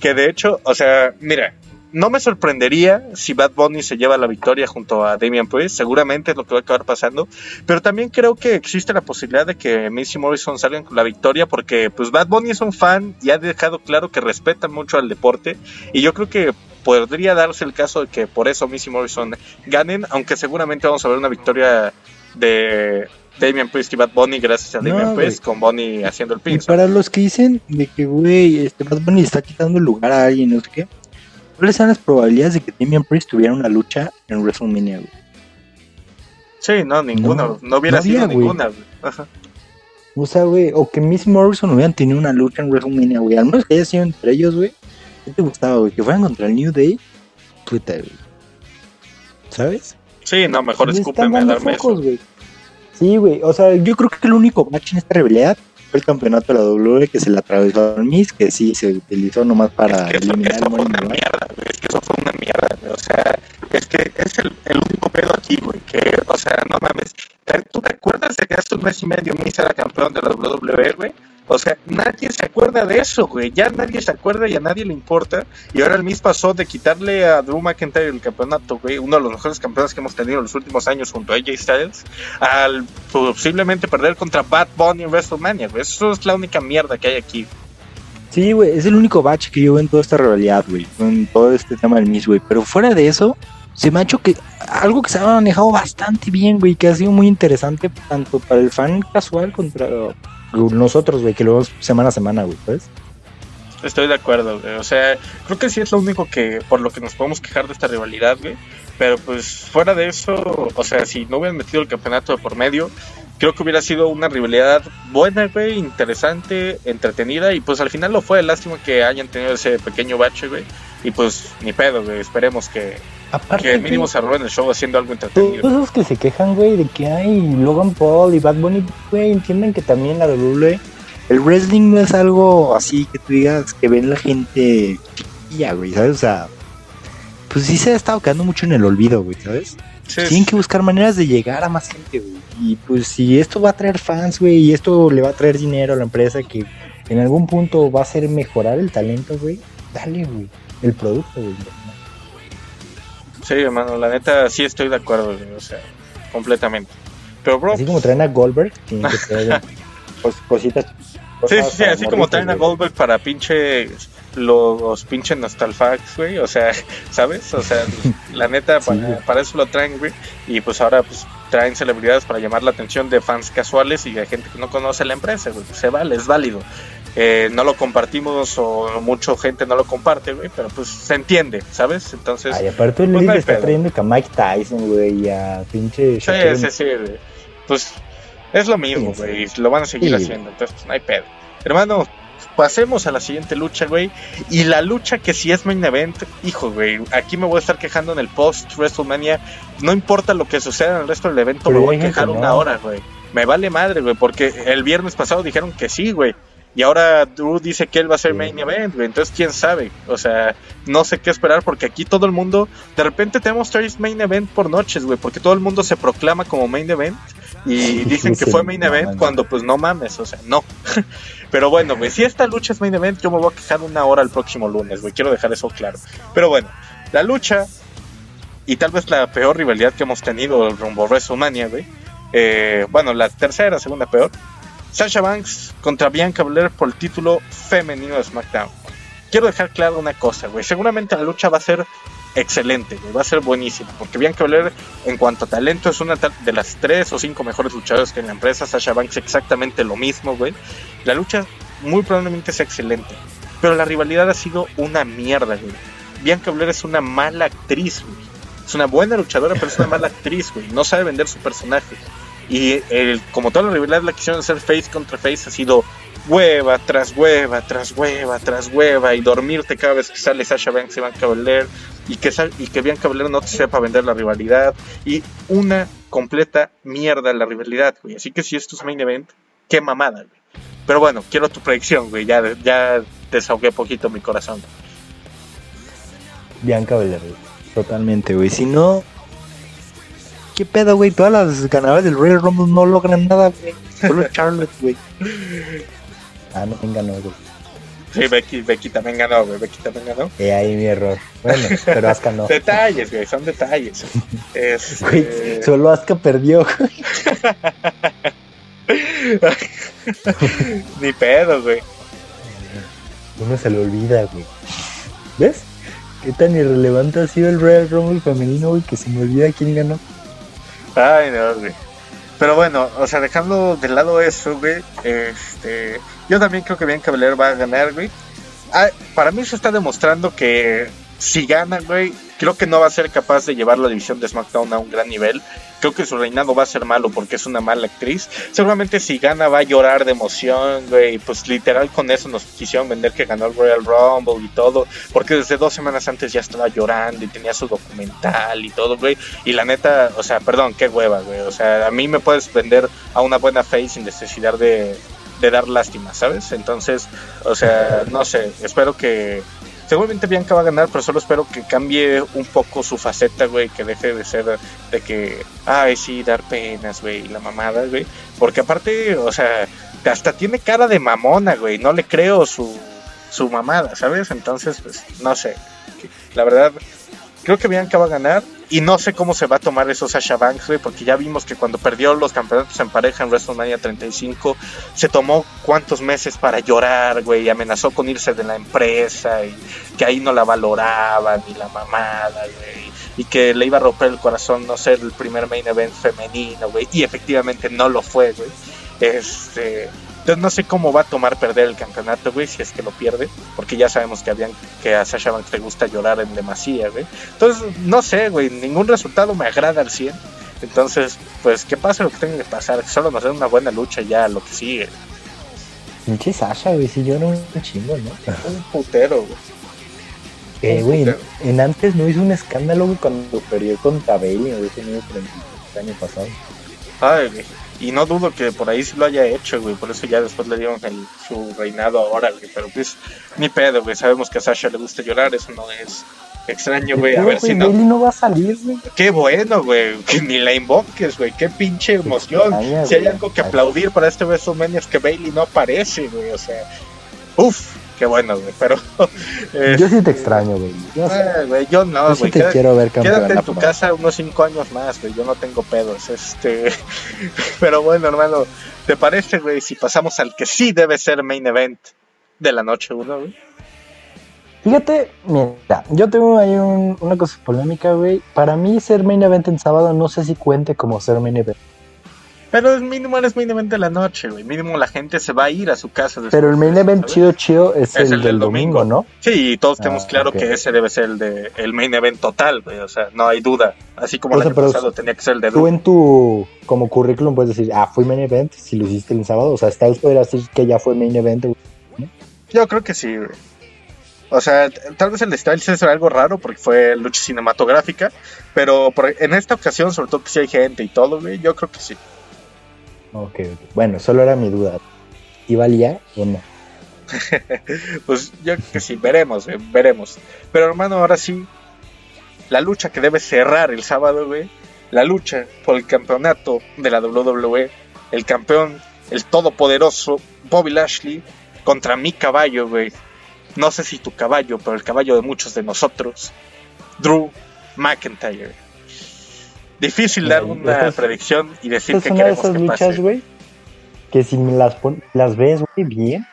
[SPEAKER 1] que de hecho, o sea, mira, no me sorprendería si Bad Bunny se lleva la victoria junto a Damian Priest, seguramente es lo que va a acabar pasando, pero también creo que existe la posibilidad de que Missy Morrison salgan con la victoria porque pues Bad Bunny es un fan y ha dejado claro que respeta mucho al deporte y yo creo que podría darse el caso de que por eso Missy Morrison ganen, aunque seguramente vamos a ver una victoria de Damian Priest y Bad Bunny gracias a Damian Priest con Bunny haciendo el pin. Y
[SPEAKER 2] para los que dicen de que, güey, este Bad Bunny está quitando lugar a alguien, no sé qué, ¿cuáles son las probabilidades de que Damian Priest tuviera una lucha en WrestleMania, güey?
[SPEAKER 1] Sí, no, ninguna, no, hubiera sido ninguna,
[SPEAKER 2] O sea, güey, o que Miss Morrison hubieran tenido una lucha en WrestleMania, güey. Al menos que haya sido entre ellos, güey. ¿Qué te gustaba, güey? Que fueran contra el New Day. Puta, güey. ¿Sabes?
[SPEAKER 1] Sí, no, mejor escúpeme a darme eso.
[SPEAKER 2] Sí, güey. O sea, yo creo que el único match en esta rivalidad el campeonato de la WWE que se le atravesó al Miz, que sí se utilizó nomás para
[SPEAKER 1] es que eliminar eso, fue una mierda, güey. Es que eso fue una mierda, güey. O sea, es que es el, el único pedo aquí, güey. Que, o sea, no mames. ¿Tú te acuerdas de que hace un mes y medio Miz era campeón de la WWE, güey? O sea, nadie se acuerda de eso, güey. Ya nadie se acuerda y a nadie le importa. Y ahora el Miz pasó de quitarle a Drew McIntyre el campeonato, güey, uno de los mejores campeones que hemos tenido en los últimos años junto a AJ Styles, al posiblemente perder contra Bad Bunny en WrestleMania, güey. Eso es la única mierda que hay aquí.
[SPEAKER 2] Sí, güey, es el único batch que yo veo en toda esta realidad, güey, con todo este tema del Miz, güey. Pero fuera de eso, se me ha hecho que algo que se ha manejado bastante bien, güey, que ha sido muy interesante tanto para el fan casual contra nosotros, güey, que lo vemos semana a semana, güey, ¿sabes?
[SPEAKER 1] Estoy de acuerdo, güey. O sea, creo que sí es lo único que, por lo que nos podemos quejar de esta rivalidad, güey. Pero pues fuera de eso, o sea, si no hubieran metido el campeonato de por medio, creo que hubiera sido una rivalidad buena, güey, interesante, entretenida. Y pues al final lo fue. Lástima que hayan tenido ese pequeño bache, güey. Y pues ni pedo, güey. Esperemos que, Aparte que mínimo se roben el show haciendo algo entretenido.
[SPEAKER 2] Todos esos que se quejan, güey, de que hay Logan Paul y Bad Bunny, güey, entienden que también la WWE, el wrestling no es algo así que tú digas que ven la gente ya, güey, ¿sabes? O sea, pues sí se ha estado quedando mucho en el olvido, güey, ¿sabes? Tienen que buscar maneras de llegar a más gente, güey. Y pues si esto va a traer fans, güey, y esto le va a traer dinero a la empresa que en algún punto va a hacer mejorar el talento, güey, dale, güey, el producto, güey.
[SPEAKER 1] Sí, hermano, la neta sí estoy de acuerdo, o sea, completamente. Pero, bro.
[SPEAKER 2] Así como traen a Goldberg, tienen que traer pues, cositas.
[SPEAKER 1] Sí, sí, sí, así como traen a Goldberg para pinche los pinche nostalfax, güey, o sea, ¿sabes? O sea, la neta, para, eso lo traen, güey, y pues ahora pues traen celebridades para llamar la atención de fans casuales y de gente que no conoce la empresa, güey, se vale, es válido. Eh, no lo compartimos o mucha gente no lo comparte, güey, pero pues se entiende, ¿sabes? Entonces...
[SPEAKER 2] Ay, aparte el pues, está trayendo que a Mike Tyson, güey, y a pinche...
[SPEAKER 1] Sí, sí, sí, güey. Pues es lo mismo, güey, y lo van a seguir haciendo, entonces pues, no hay pedo. Hermano, pasemos a la siguiente lucha, güey. Y la lucha que si es main event, hijo, güey, aquí me voy a estar quejando en el post WrestleMania. No importa lo que suceda en el resto del evento, me voy a quejar una hora, güey. Me vale madre, güey, porque el viernes pasado dijeron que sí, güey. Y ahora Drew dice que él va a ser main event, güey. Entonces, quién sabe. O sea, no sé qué esperar porque aquí todo el mundo. De repente tenemos tres main event por noches, güey. Porque todo el mundo se proclama como main event y dicen que fue main event cuando pues no mames, o sea, no. Pero bueno, güey, si esta lucha es main event, yo me voy a quejar una hora el próximo lunes, güey, quiero dejar eso claro. Pero bueno, la lucha y tal vez la peor rivalidad que hemos tenido rumbo a WrestleMania, güey. Eh, bueno, la tercera, segunda peor. Sasha Banks contra Bianca Belair por el título femenino de SmackDown. Quiero dejar claro una cosa, güey. Seguramente la lucha va a ser excelente, va a ser buenísimo, porque Bianca Belair en cuanto a talento es una de las tres o cinco mejores luchadoras que en la empresa, Sasha Banks exactamente lo mismo, güey. La lucha muy probablemente sea excelente, pero la rivalidad ha sido una mierda, güey. Bianca Belair es una mala actriz, güey. Es una buena luchadora, pero es una mala actriz, güey. No sabe vender su personaje. Y el, como la rivalidad la quisieron hacer face contra face, ha sido hueva tras hueva, tras hueva, tras hueva, y dormirte cada vez que sale Sasha Banks y Bianca Belair, y que, y que Bianca Belair no te sepa vender la rivalidad, y una completa mierda la rivalidad, güey. Así que si esto es main event, qué mamada, güey. Pero bueno, quiero tu predicción, güey. Ya, ya desahogué poquito mi corazón.
[SPEAKER 2] Bianca Belair, Totalmente, güey. Si no, ¿qué pedo, güey? Todas las ganadoras del Royal Rumble no logran nada, güey. Solo Charlotte, güey. Ah, no, ¿quién ganó, güey?
[SPEAKER 1] Sí, Becky, Becky también ganó, güey. Becky también ganó.
[SPEAKER 2] Eh, ahí mi error. Bueno, pero Asuka no.
[SPEAKER 1] detalles, güey, son detalles.
[SPEAKER 2] Es, güey, eh... solo Asuka perdió,
[SPEAKER 1] Ni pedo, güey.
[SPEAKER 2] Uno se le olvida, güey. ¿Ves? ¿Qué tan irrelevante ha sido el Royal Rumble femenino, güey? Que se me olvida quién ganó.
[SPEAKER 1] Ay, no, güey. Pero bueno, o sea, dejando de lado eso, güey, este, yo también creo que bien Belair va a ganar, güey. Ah, para mí se está demostrando que si gana, güey, creo que no va a ser capaz de llevar la división de SmackDown a un gran nivel. Creo que su reinado va a ser malo porque es una mala actriz. Seguramente si gana va a llorar de emoción, güey. Pues literal con eso nos quisieron vender que ganó el Royal Rumble y todo. Porque desde dos semanas antes ya estaba llorando y tenía su documental y todo, güey. Y la neta, o sea, perdón, qué hueva, güey. O sea, a mí me puedes vender a una buena face sin necesidad de, de dar lástima, ¿sabes? Entonces, o sea, no sé, espero que Seguramente Bianca va a ganar, pero solo espero que cambie un poco su faceta, güey, que deje de ser de que, ay, sí, dar penas, güey, la mamada, güey. Porque aparte, o sea, hasta tiene cara de mamona, güey, no le creo su, su mamada, ¿sabes? Entonces, pues, no sé. La verdad, creo que Bianca va a ganar. Y no sé cómo se va a tomar eso Sasha Banks, güey, porque ya vimos que cuando perdió los campeonatos en pareja en WrestleMania 35, se tomó cuántos meses para llorar, güey, y amenazó con irse de la empresa, y que ahí no la valoraban, ni la mamada, güey, y que le iba a romper el corazón no ser el primer main event femenino, güey, y efectivamente no lo fue, güey. Este, entonces no sé cómo va a tomar perder el campeonato, güey, si es que lo pierde, porque ya sabemos que habían que a Sasha Banks le gusta llorar en demasía, güey. Entonces, no sé, güey, ningún resultado me agrada al 100. Entonces, pues que pase lo que tenga que pasar, solo nos den una buena lucha ya lo que sigue.
[SPEAKER 2] Pinche Sasha, güey, si yo no un chingo, ¿no?
[SPEAKER 1] Un putero, güey.
[SPEAKER 2] Eh, güey, en, antes no hizo un escándalo, güey, cuando perdió contra Bailey, güey, el año pasado.
[SPEAKER 1] Ay, güey. Y no dudo que por ahí sí lo haya hecho, güey. Por eso ya después le dieron el, su reinado ahora, güey. Pero pues, ni pedo, güey. Sabemos que a Sasha le gusta llorar. Eso no es extraño, güey. A ver si no.
[SPEAKER 2] no va a salir, güey.
[SPEAKER 1] Qué bueno, güey. Que ni la invoques, güey. Qué pinche emoción. si hay algo que aplaudir para este WrestleMania es que Bailey no aparece, güey. O sea, uff. Qué bueno, güey, pero...
[SPEAKER 2] yo sí te extraño, güey.
[SPEAKER 1] Yo, eh, güey, yo no, güey.
[SPEAKER 2] Sí te quiero ver
[SPEAKER 1] Quédate en tu casa unos cinco años más, güey, yo no tengo pedos, este... pero bueno, hermano, ¿te parece, güey, si pasamos al que sí debe ser main event de la noche uno, güey?
[SPEAKER 2] Fíjate, mira, yo tengo ahí una cosa polémica, güey. Para mí ser main event en sábado no sé si cuente como ser main event.
[SPEAKER 1] Pero es mínimo es main event de la noche, güey. Mínimo la gente se va a ir a su casa.
[SPEAKER 2] Pero el main event chido, chido es, el, del domingo, ¿no?
[SPEAKER 1] Sí, y todos tenemos ah, claro que ese debe ser el de el main event total, güey. O sea, no hay duda. Así como el año pasado tenía que ser el de
[SPEAKER 2] Tú en tu como currículum puedes decir, ah, fue main event si lo hiciste el sábado. O sea, está podría decir que ya fue main event.
[SPEAKER 1] Yo creo que sí, güey. O sea, tal vez el de Styles es algo raro porque fue lucha cinematográfica, pero en esta ocasión, sobre todo que si hay gente y todo, güey, yo creo que sí.
[SPEAKER 2] Ok, bueno, solo era mi duda. ¿Y valía o no?
[SPEAKER 1] pues yo que sí, veremos, güey, veremos. Pero hermano, ahora sí, la lucha que debe cerrar el sábado, güey, la lucha por el campeonato de la WWE, el campeón, el todopoderoso Bobby Lashley contra mi caballo, güey, no sé si tu caballo, pero el caballo de muchos de nosotros, Drew McIntyre. Difícil dar una predicción y decir que queremos de esas que luchas,
[SPEAKER 2] güey, que si me las, las ves, güey, bien,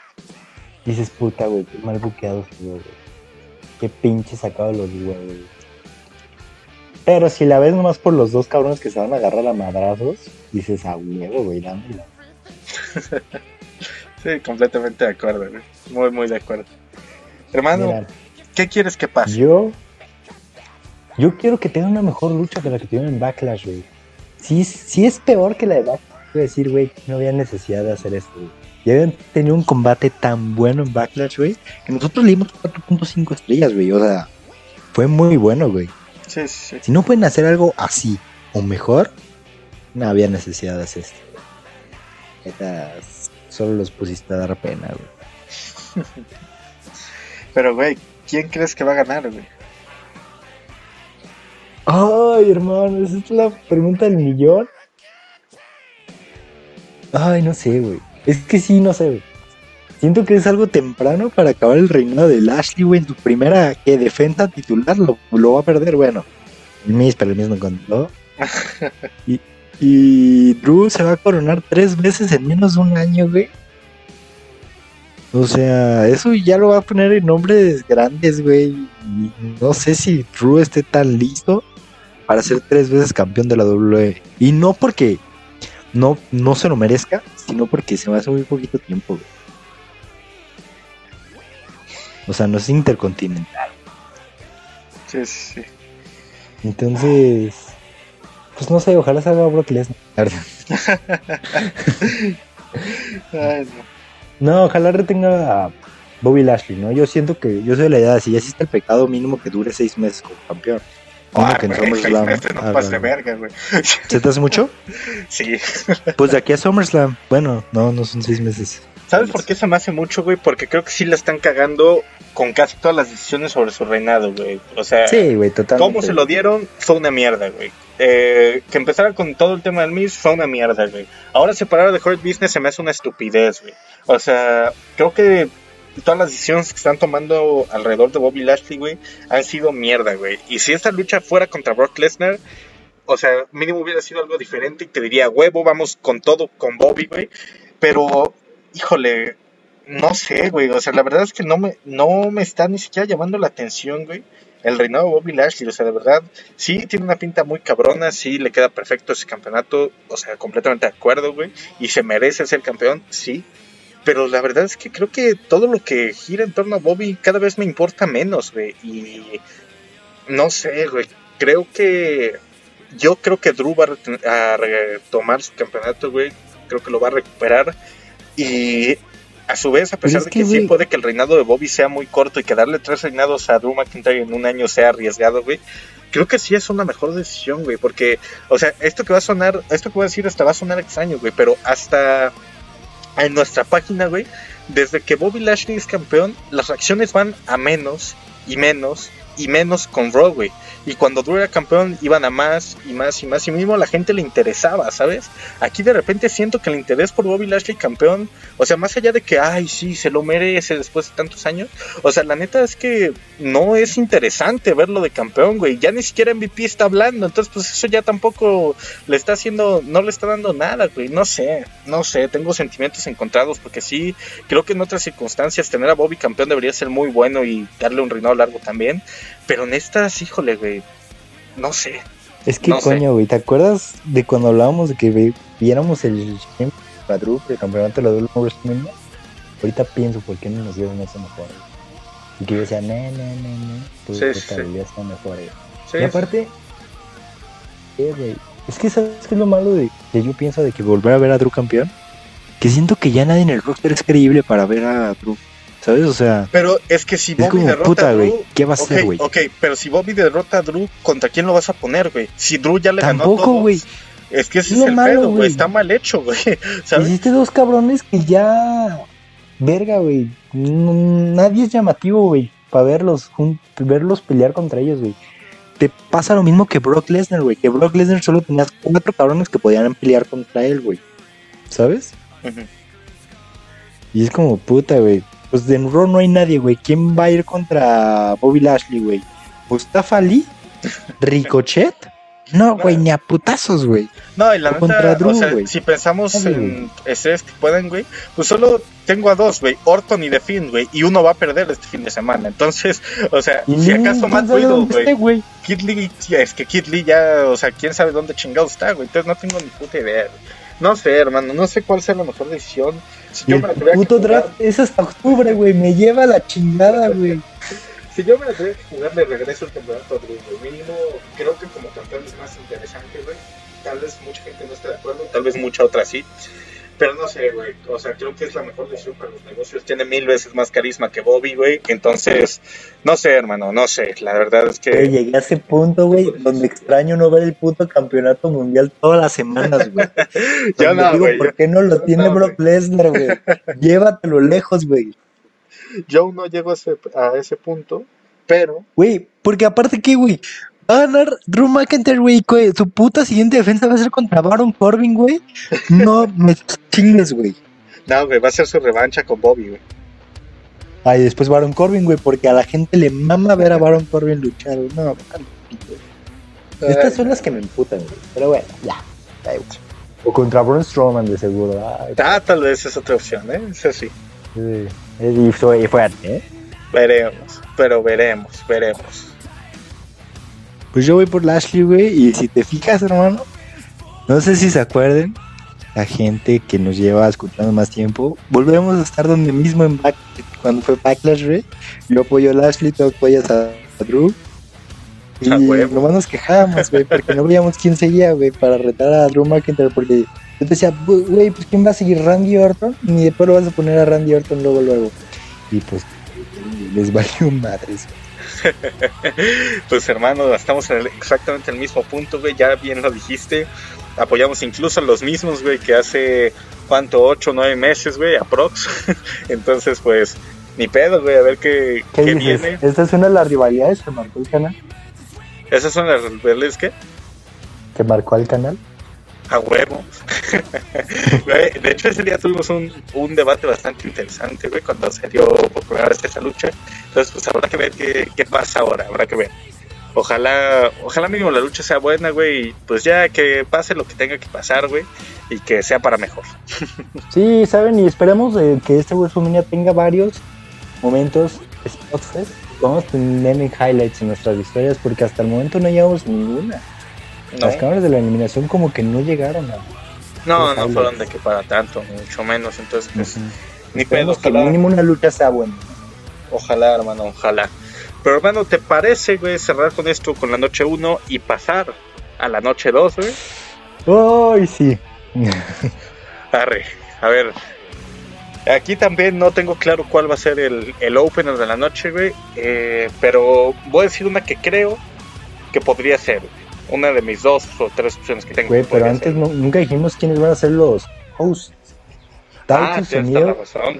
[SPEAKER 2] dices, puta, güey, qué mal buqueado güey. Qué pinche sacado los huevos, Pero si la ves nomás por los dos cabrones que se van a agarrar a madrazos, dices, a huevo, güey, dámela.
[SPEAKER 1] sí, completamente de acuerdo, güey. Muy, muy de acuerdo. Hermano, ¿qué quieres que pase?
[SPEAKER 2] Yo, yo quiero que tenga una mejor lucha que la que tuvieron en Backlash, güey. Si, si es peor que la de Backlash, voy a decir, güey, no había necesidad de hacer esto, güey. Ya habían tenido un combate tan bueno en Backlash, güey, que nosotros le dimos 4.5 estrellas, güey. O sea, fue muy bueno, güey.
[SPEAKER 1] Sí, sí.
[SPEAKER 2] Si no pueden hacer algo así o mejor, no había necesidad de hacer esto. solo los pusiste a dar pena, güey.
[SPEAKER 1] Pero, güey, ¿quién crees que va a ganar, güey?
[SPEAKER 2] Ay, hermano, esa es la pregunta del millón. Ay, no sé, güey. Es que sí, no sé, güey. Siento que es algo temprano para acabar el reinado de Lashley, güey. En tu primera que defensa titular lo, va a perder, bueno. El Miz, pero el Miz no contó. y, y Drew se va a coronar tres veces en menos de un año, güey. O sea, eso ya lo va a poner en nombres grandes, güey. no sé si Drew esté tan listo para ser tres veces campeón de la WWE. Y no porque no, no se lo merezca, sino porque se me hace muy poquito tiempo, güey. O sea, no es intercontinental.
[SPEAKER 1] Sí, sí.
[SPEAKER 2] Entonces, pues no sé, ojalá salga Brock Lesnar. Ay, no. No, ojalá retenga a Bobby Lashley, ¿no? Yo siento que, yo soy de la idea de si ya existe el pecado mínimo que dure seis meses como campeón.
[SPEAKER 1] Ah, que en SummerSlam. No verga, güey.
[SPEAKER 2] ¿Se te hace mucho?
[SPEAKER 1] Sí.
[SPEAKER 2] Pues de aquí a SummerSlam. Bueno, no, no son seis meses.
[SPEAKER 1] ¿Sabes por qué se me hace mucho, güey? Porque creo que sí la están cagando con casi todas las decisiones sobre su reinado, güey. O sea,
[SPEAKER 2] sí, güey, totalmente.
[SPEAKER 1] cómo se lo dieron fue una mierda, güey. Eh, que empezara con todo el tema del Miss fue una mierda, güey. Ahora separar de Hurt Business se me hace una estupidez, güey. O sea, creo que todas las decisiones que están tomando alrededor de Bobby Lashley, güey, han sido mierda, güey. Y si esta lucha fuera contra Brock Lesnar, o sea, mínimo hubiera sido algo diferente y te diría, huevo, vamos con todo con Bobby, güey. Pero híjole, no sé, güey. O sea, la verdad es que no me, no me está ni siquiera llamando la atención, güey. El reinado de Bobby Lashley, o sea, de verdad, sí tiene una pinta muy cabrona, sí le queda perfecto ese campeonato, o sea, completamente de acuerdo, güey. Y se merece ser campeón, sí. Pero la verdad es que creo que todo lo que gira en torno a Bobby cada vez me importa menos, güey. Y no sé, güey. Creo que. Yo creo que Drew va a retomar su campeonato, güey. Creo que lo va a recuperar y a su vez, a pesar de que, sí puede que el reinado de Bobby sea muy corto y que darle tres reinados a Drew McIntyre en un año sea arriesgado, güey, creo que sí es una mejor decisión, güey, porque, o sea, esto que va a sonar, esto que voy a decir hasta va a sonar extraño, güey, pero hasta en nuestra página, güey, desde que Bobby Lashley es campeón, las reacciones van a menos y menos y menos con güey. Y cuando Drew era campeón iban a más y más y más y mismo la gente le interesaba, ¿sabes? Aquí de repente siento que el interés por Bobby Lashley campeón, o sea, más allá de que, ay, sí, se lo merece después de tantos años, o sea, la neta es que no es interesante verlo de campeón, güey. Ya ni siquiera MVP está hablando, entonces pues eso ya tampoco le está haciendo, no le está dando nada, güey. No sé, no sé, tengo sentimientos encontrados porque sí, creo que en otras circunstancias tener a Bobby campeón debería ser muy bueno y darle un reinado largo también. Pero en estas, híjole, güey, no sé.
[SPEAKER 2] Es que coño, güey, ¿te acuerdas de cuando hablábamos de que viéramos el el campeonato de la WrestleMania? Ahorita pienso por qué no nos dieron eso mejor. Y que yo decía, no, no, no, no, tu sí, estabilidad sí. mejor. y aparte, eh, güey, es que sabes qué es lo malo de que yo pienso de que volver a ver a Drew campeón, que siento que ya nadie en el roster es creíble para ver a Drew. ¿Sabes? O sea.
[SPEAKER 1] Pero es que si Bobby derrota a Drew.
[SPEAKER 2] ¿Qué va a hacer, güey?
[SPEAKER 1] ok, pero si Bobby derrota a Drew, ¿contra quién lo vas a poner, güey? Si Drew ya le
[SPEAKER 2] Tampoco,
[SPEAKER 1] ganó
[SPEAKER 2] güey.
[SPEAKER 1] Es que ese es, el pedo, güey. Está mal hecho, güey.
[SPEAKER 2] Hiciste dos cabrones que ya. Verga, güey. Nadie es llamativo, güey. Para verlos, verlos pelear contra ellos, güey. Te pasa lo mismo que Brock Lesnar, güey. Que Brock Lesnar solo tenía cuatro cabrones que podían pelear contra él, güey. ¿Sabes? Y es como puta, güey. Pues de Raw no hay nadie, güey. ¿Quién va a ir contra Bobby Lashley, güey? ¿Mustafa Ali? ¿Ricochet? No, güey, ni a putazos, güey.
[SPEAKER 1] No, y la neta, contra Drew, o sea, si pensamos en estrés que pueden, güey, pues solo tengo a dos, güey, Orton y The Finn, güey, y uno va a perder este fin de semana. Entonces, o sea, si acaso más ruido, güey. Kid Lee, es que Kid Lee ya, o sea, quién sabe dónde chingado está, güey. Entonces no tengo ni puta idea, No sé, hermano, no sé cuál sea la mejor decisión.
[SPEAKER 2] Si yo me el puto draft es hasta octubre, güey, me lleva la chingada, güey.
[SPEAKER 1] si yo me la tuviera que jugar, le regreso el campeonato güey. Mínimo, creo que como campeón es más interesante, güey. Tal vez mucha gente no esté de acuerdo, tal vez mucha otra sí. Pero no sé, güey. O sea, creo que es la mejor decisión para los negocios. Tiene mil veces más carisma que Bobby, güey. Entonces, no sé, hermano, no sé. La verdad es que.
[SPEAKER 2] llegué a ese punto, güey, donde extraño no ver el puto campeonato mundial todas las semanas, güey. yo no, digo, ¿por qué no lo tiene Brock Lesnar, güey? Llévatelo lejos, güey.
[SPEAKER 1] Yo no llego a ese, a ese punto, pero.
[SPEAKER 2] Güey, porque aparte que, güey, va a ganar Drew McIntyre, güey. Su puta siguiente defensa va a ser contra Baron Corbin, güey. No me chingues, güey.
[SPEAKER 1] No, güey, va a ser su revancha con Bobby, güey.
[SPEAKER 2] Ay, después Baron Corbin, güey, porque a la gente le mama ver a Baron Corbin luchar, güey. No, Estas son las que me imputan, güey. Pero bueno, ya. O contra Braun Strowman, de seguro.
[SPEAKER 1] ah, tal vez es otra opción, ¿eh? Eso sí.
[SPEAKER 2] Sí. Y fue fuerte, ¿eh?
[SPEAKER 1] Veremos, pero veremos, veremos.
[SPEAKER 2] Pues yo voy por Lashley, güey, y si te fijas, hermano, no sé si se acuerden, la gente que nos lleva escuchando más tiempo, volvemos a estar donde mismo en back, cuando fue Backlash, güey. Yo apoyo a Lashley, tú apoyas a, Drew. Y nomás nos quejábamos, güey, porque no veíamos quién seguía, güey, para retar a Drew McIntyre, porque yo te decía, güey, pues quién va a seguir Randy Orton, y después lo vas a poner a Randy Orton luego, luego. Y pues les valió madres,
[SPEAKER 1] pues hermano, estamos en exactamente el mismo punto, güey, ya bien lo dijiste. Apoyamos incluso a los mismos, güey, que hace, ¿cuánto? 8 o 9 meses, güey, aprox. Entonces, pues, ni pedo, güey, a ver qué,
[SPEAKER 2] ¿Qué, viene. ¿Esta es una de las rivalidades que marcó el canal?
[SPEAKER 1] ¿Esas son las rivalidades qué?
[SPEAKER 2] ¿Que marcó el canal?
[SPEAKER 1] A huevo. de hecho, ese día tuvimos un, un debate bastante interesante, güey, cuando se dio por primera vez esa lucha. Entonces, pues habrá que ver qué, qué pasa ahora, habrá que ver. Ojalá, ojalá mínimo la lucha sea buena, güey, y pues ya que pase lo que tenga que pasar, güey, y que sea para mejor.
[SPEAKER 2] sí, saben, y esperemos eh, que este WrestleMania tenga varios momentos spots, vamos a tener highlights en nuestras historias, porque hasta el momento no llevamos ninguna. Las cámaras de la eliminación como que no llegaron a...
[SPEAKER 1] No, no fueron de que para tanto, mucho menos. Entonces, pues, ni pedo.
[SPEAKER 2] Que mínimo una lucha sea buena.
[SPEAKER 1] Ojalá, hermano, ojalá. Pero, hermano, ¿te parece, güey, cerrar con esto, con la noche 1 y pasar a la noche 2, güey?
[SPEAKER 2] ¡Ay, sí!
[SPEAKER 1] Arre, a ver. Aquí también no tengo claro cuál va a ser el, el opener de la noche, güey. Eh, pero voy a decir una que creo que podría ser, una de mis dos o tres opciones que tengo.
[SPEAKER 2] Güey, pero antes nunca dijimos quiénes van a ser los hosts.
[SPEAKER 1] Ah,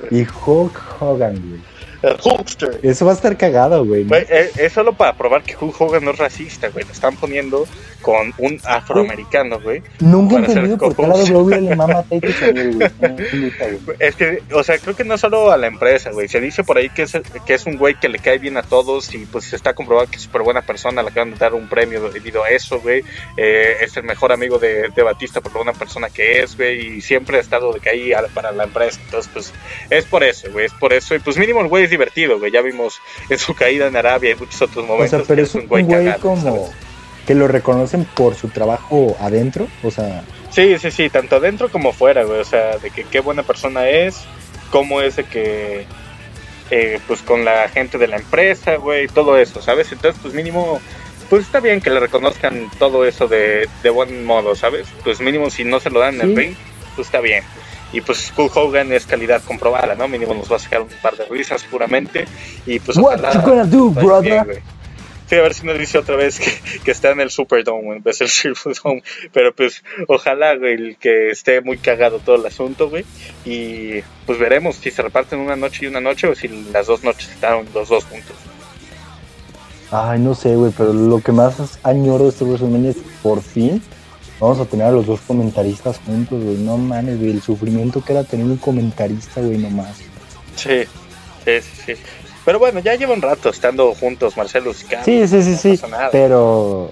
[SPEAKER 1] y
[SPEAKER 2] Hulk Hogan, güey.
[SPEAKER 1] El Hulkster.
[SPEAKER 2] Eso va a estar cagado, güey.
[SPEAKER 1] Es, es solo para probar que Hulk Hogan no es racista, güey. Lo están poniendo con un afroamericano, güey.
[SPEAKER 2] Nunca he entendido por qué la. WWE le mama a güey.
[SPEAKER 1] Es que, o sea, creo que no solo a la empresa, güey. Se dice por ahí que es, que es un güey que le cae bien a todos y pues está comprobado que es súper buena persona. Le acaban de dar un premio debido a eso, güey. Eh, es el mejor amigo de, de Batista por lo buena persona que es, güey. Y siempre ha estado de que ahí para la empresa. Entonces, pues, es por eso, güey. Es por eso. Y pues mínimo el güey es divertido, güey. Ya vimos en su caída en Arabia y muchos otros
[SPEAKER 2] O
[SPEAKER 1] momentos.
[SPEAKER 2] sea, pero es un güey,
[SPEAKER 1] cagado,
[SPEAKER 2] como
[SPEAKER 1] ¿sabes?
[SPEAKER 2] que lo reconocen por su trabajo adentro. O sea,
[SPEAKER 1] Sí, sí, sí, tanto adentro como fuera, güey. O sea, de que qué buena persona es, cómo es de que, eh, pues con la gente de la empresa, güey, todo eso, ¿sabes? Entonces, pues mínimo, pues está bien que le reconozcan todo eso de, de buen modo, ¿sabes? Pues mínimo si no se lo dan en el ring, pues está bien. Y pues Hulk Hogan es calidad comprobada, ¿no? Mínimo nos va a sacar un par de risas seguramente. Y pues
[SPEAKER 2] what
[SPEAKER 1] ojalá
[SPEAKER 2] you gonna do,
[SPEAKER 1] vaya
[SPEAKER 2] brother?
[SPEAKER 1] bien. Sí, a ver si nos dice otra vez que, que está en el Superdome en vez del Silverdome. Pero pues, ojalá, güey, que esté muy cagado todo el asunto, güey. Y pues veremos si se reparten una noche y una noche o si las dos noches están los dos juntos.
[SPEAKER 2] Ay, no sé, güey, pero lo que más añoro de este WrestleMania es por fin vamos a tener a los dos comentaristas juntos, güey. No mames, güey, el sufrimiento que era tener un comentarista, güey, nomás.
[SPEAKER 1] Sí, sí, sí. sí. Pero bueno, ya lleva un rato estando juntos, Marcelo y Cam.
[SPEAKER 2] Sí, sí, sí,
[SPEAKER 1] no
[SPEAKER 2] sí, pero...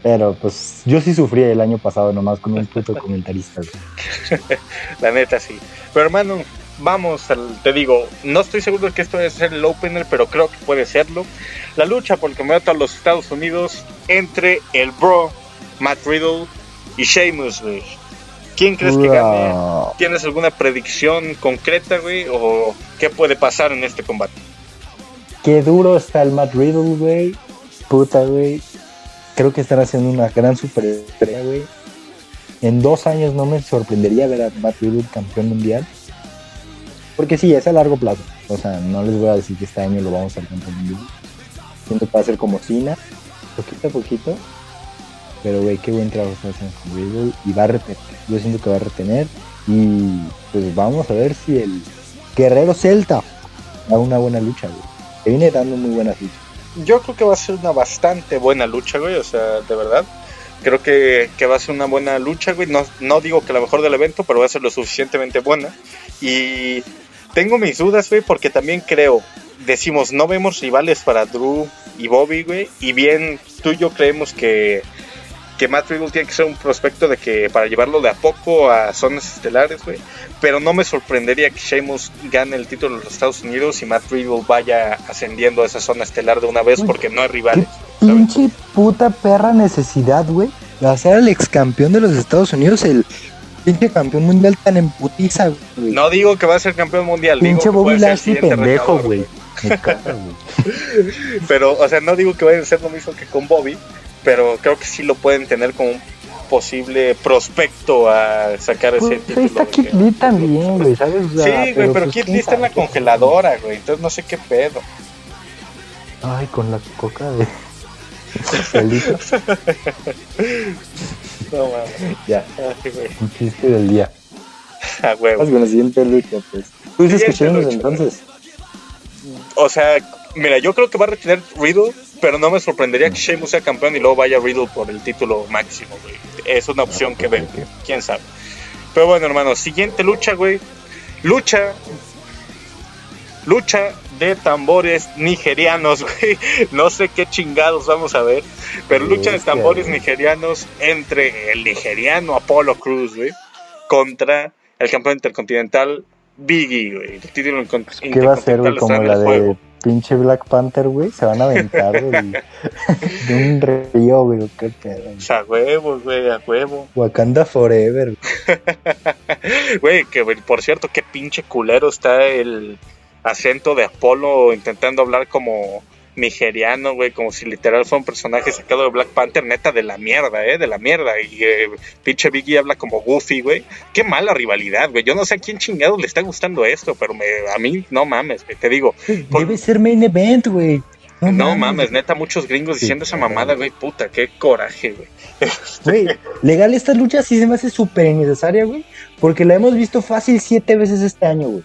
[SPEAKER 2] Pero, pues, yo sí sufrí el año pasado nomás con un puto comentarista, güey.
[SPEAKER 1] La neta, sí. Pero hermano, vamos al, te digo, no estoy seguro de que esto debe ser el opener, pero creo que puede serlo. La lucha por el campeonato a los Estados Unidos entre el Bro, Matt Riddle y Sheamus, güey. ¿Quién crees que gane? ¿Tienes alguna predicción concreta, güey? ¿O qué puede pasar en este combate?
[SPEAKER 2] Qué duro está el Matt Riddle, güey. Puta, güey. Creo que están haciendo una gran superestrella, güey. En dos años no me sorprendería ver a Matt Riddle campeón mundial. Porque sí, es a largo plazo. O sea, no les voy a decir que este año lo vamos a ser campeón mundial. Siento que va a ser como Cena, poquito a poquito. Pero, güey, qué buen trabajo está haciendo con Riddle. Y va a retener. Yo siento que va a retener. Y pues vamos a ver si el Guerrero Celta da una buena lucha, güey. Que viene dando muy buenas luchas.
[SPEAKER 1] Yo creo que va a ser una bastante buena lucha, güey. O sea, de verdad. Creo que, que va a ser una buena lucha, güey. No, no digo que la mejor del evento, pero va a ser lo suficientemente buena. Y tengo mis dudas, güey, porque también creo, decimos, no vemos rivales para Drew y Bobby, güey. Y bien, tú y yo creemos que, que Matt Riddle tiene que ser un prospecto de que para llevarlo de a poco a zonas estelares, güey. Pero no me sorprendería que Sheamus gane el título de los Estados Unidos y Matt Riddle vaya ascendiendo a esa zona estelar de una vez porque no hay rivales. ¿sabes?
[SPEAKER 2] Pinche puta perra necesidad, güey. De hacer al ex campeón de los Estados Unidos el pinche campeón mundial tan en putiza, güey.
[SPEAKER 1] No digo que va a ser campeón mundial, digo
[SPEAKER 2] pinche
[SPEAKER 1] que
[SPEAKER 2] Bobby Lashley pendejo, güey.
[SPEAKER 1] Pero, o sea, no digo que vaya a ser lo mismo que con Bobby, pero creo que sí lo pueden tener como un posible prospecto a sacar ese
[SPEAKER 2] Pues,
[SPEAKER 1] título.
[SPEAKER 2] ahí está Kid Lee también, güey, ¿sabes? O sea,
[SPEAKER 1] Sí, güey, pero
[SPEAKER 2] pues,
[SPEAKER 1] Kid
[SPEAKER 2] quién
[SPEAKER 1] Lee está en la congeladora, güey, entonces no sé qué pedo.
[SPEAKER 2] Ay, con la coca de.
[SPEAKER 1] No mames.
[SPEAKER 2] ya,
[SPEAKER 1] Ay, güey.
[SPEAKER 2] un chiste del día.
[SPEAKER 1] A huevo.
[SPEAKER 2] Con la siguiente lucha, pues. Tú dices que entonces.
[SPEAKER 1] O sea, mira, yo creo que va a retener Riddle, pero no me sorprendería que Sheamus sea campeón y luego vaya Riddle por el título máximo, güey. Es una opción que veo, quién sabe. Pero bueno, hermano, siguiente lucha, güey. Lucha. Lucha de tambores nigerianos, güey. No sé qué chingados vamos a ver. Pero lucha de tambores nigerianos entre el nigeriano Apollo Cruz, güey. Contra el campeón intercontinental Biggie, güey. El título incon-
[SPEAKER 2] ¿Qué va a ser, güey? Como la de. Pinche Black Panther, güey. Se van a aventar, güey. de un río, güey. Qué pedo.
[SPEAKER 1] A huevo, güey, a huevo.
[SPEAKER 2] Wakanda Forever.
[SPEAKER 1] Güey, que por cierto, qué pinche culero está el acento de Apolo intentando hablar como nigeriano, güey, como si literal fuera un personaje sacado de Black Panther, neta de la mierda, eh, de la mierda. Y eh, pinche Biggie habla como Goofy, güey. Qué mala rivalidad, güey. Yo no sé a quién chingados le está gustando esto, pero me, a mí no mames, güey. Te digo, Por-
[SPEAKER 2] Debe ser main event, güey.
[SPEAKER 1] no, mames, neta, muchos gringos
[SPEAKER 2] Sí,
[SPEAKER 1] diciendo esa mamada, güey, puta, qué coraje, güey.
[SPEAKER 2] Güey, legal esta lucha sí se me hace súper innecesaria, güey. Porque la hemos visto fácil siete veces este año, güey.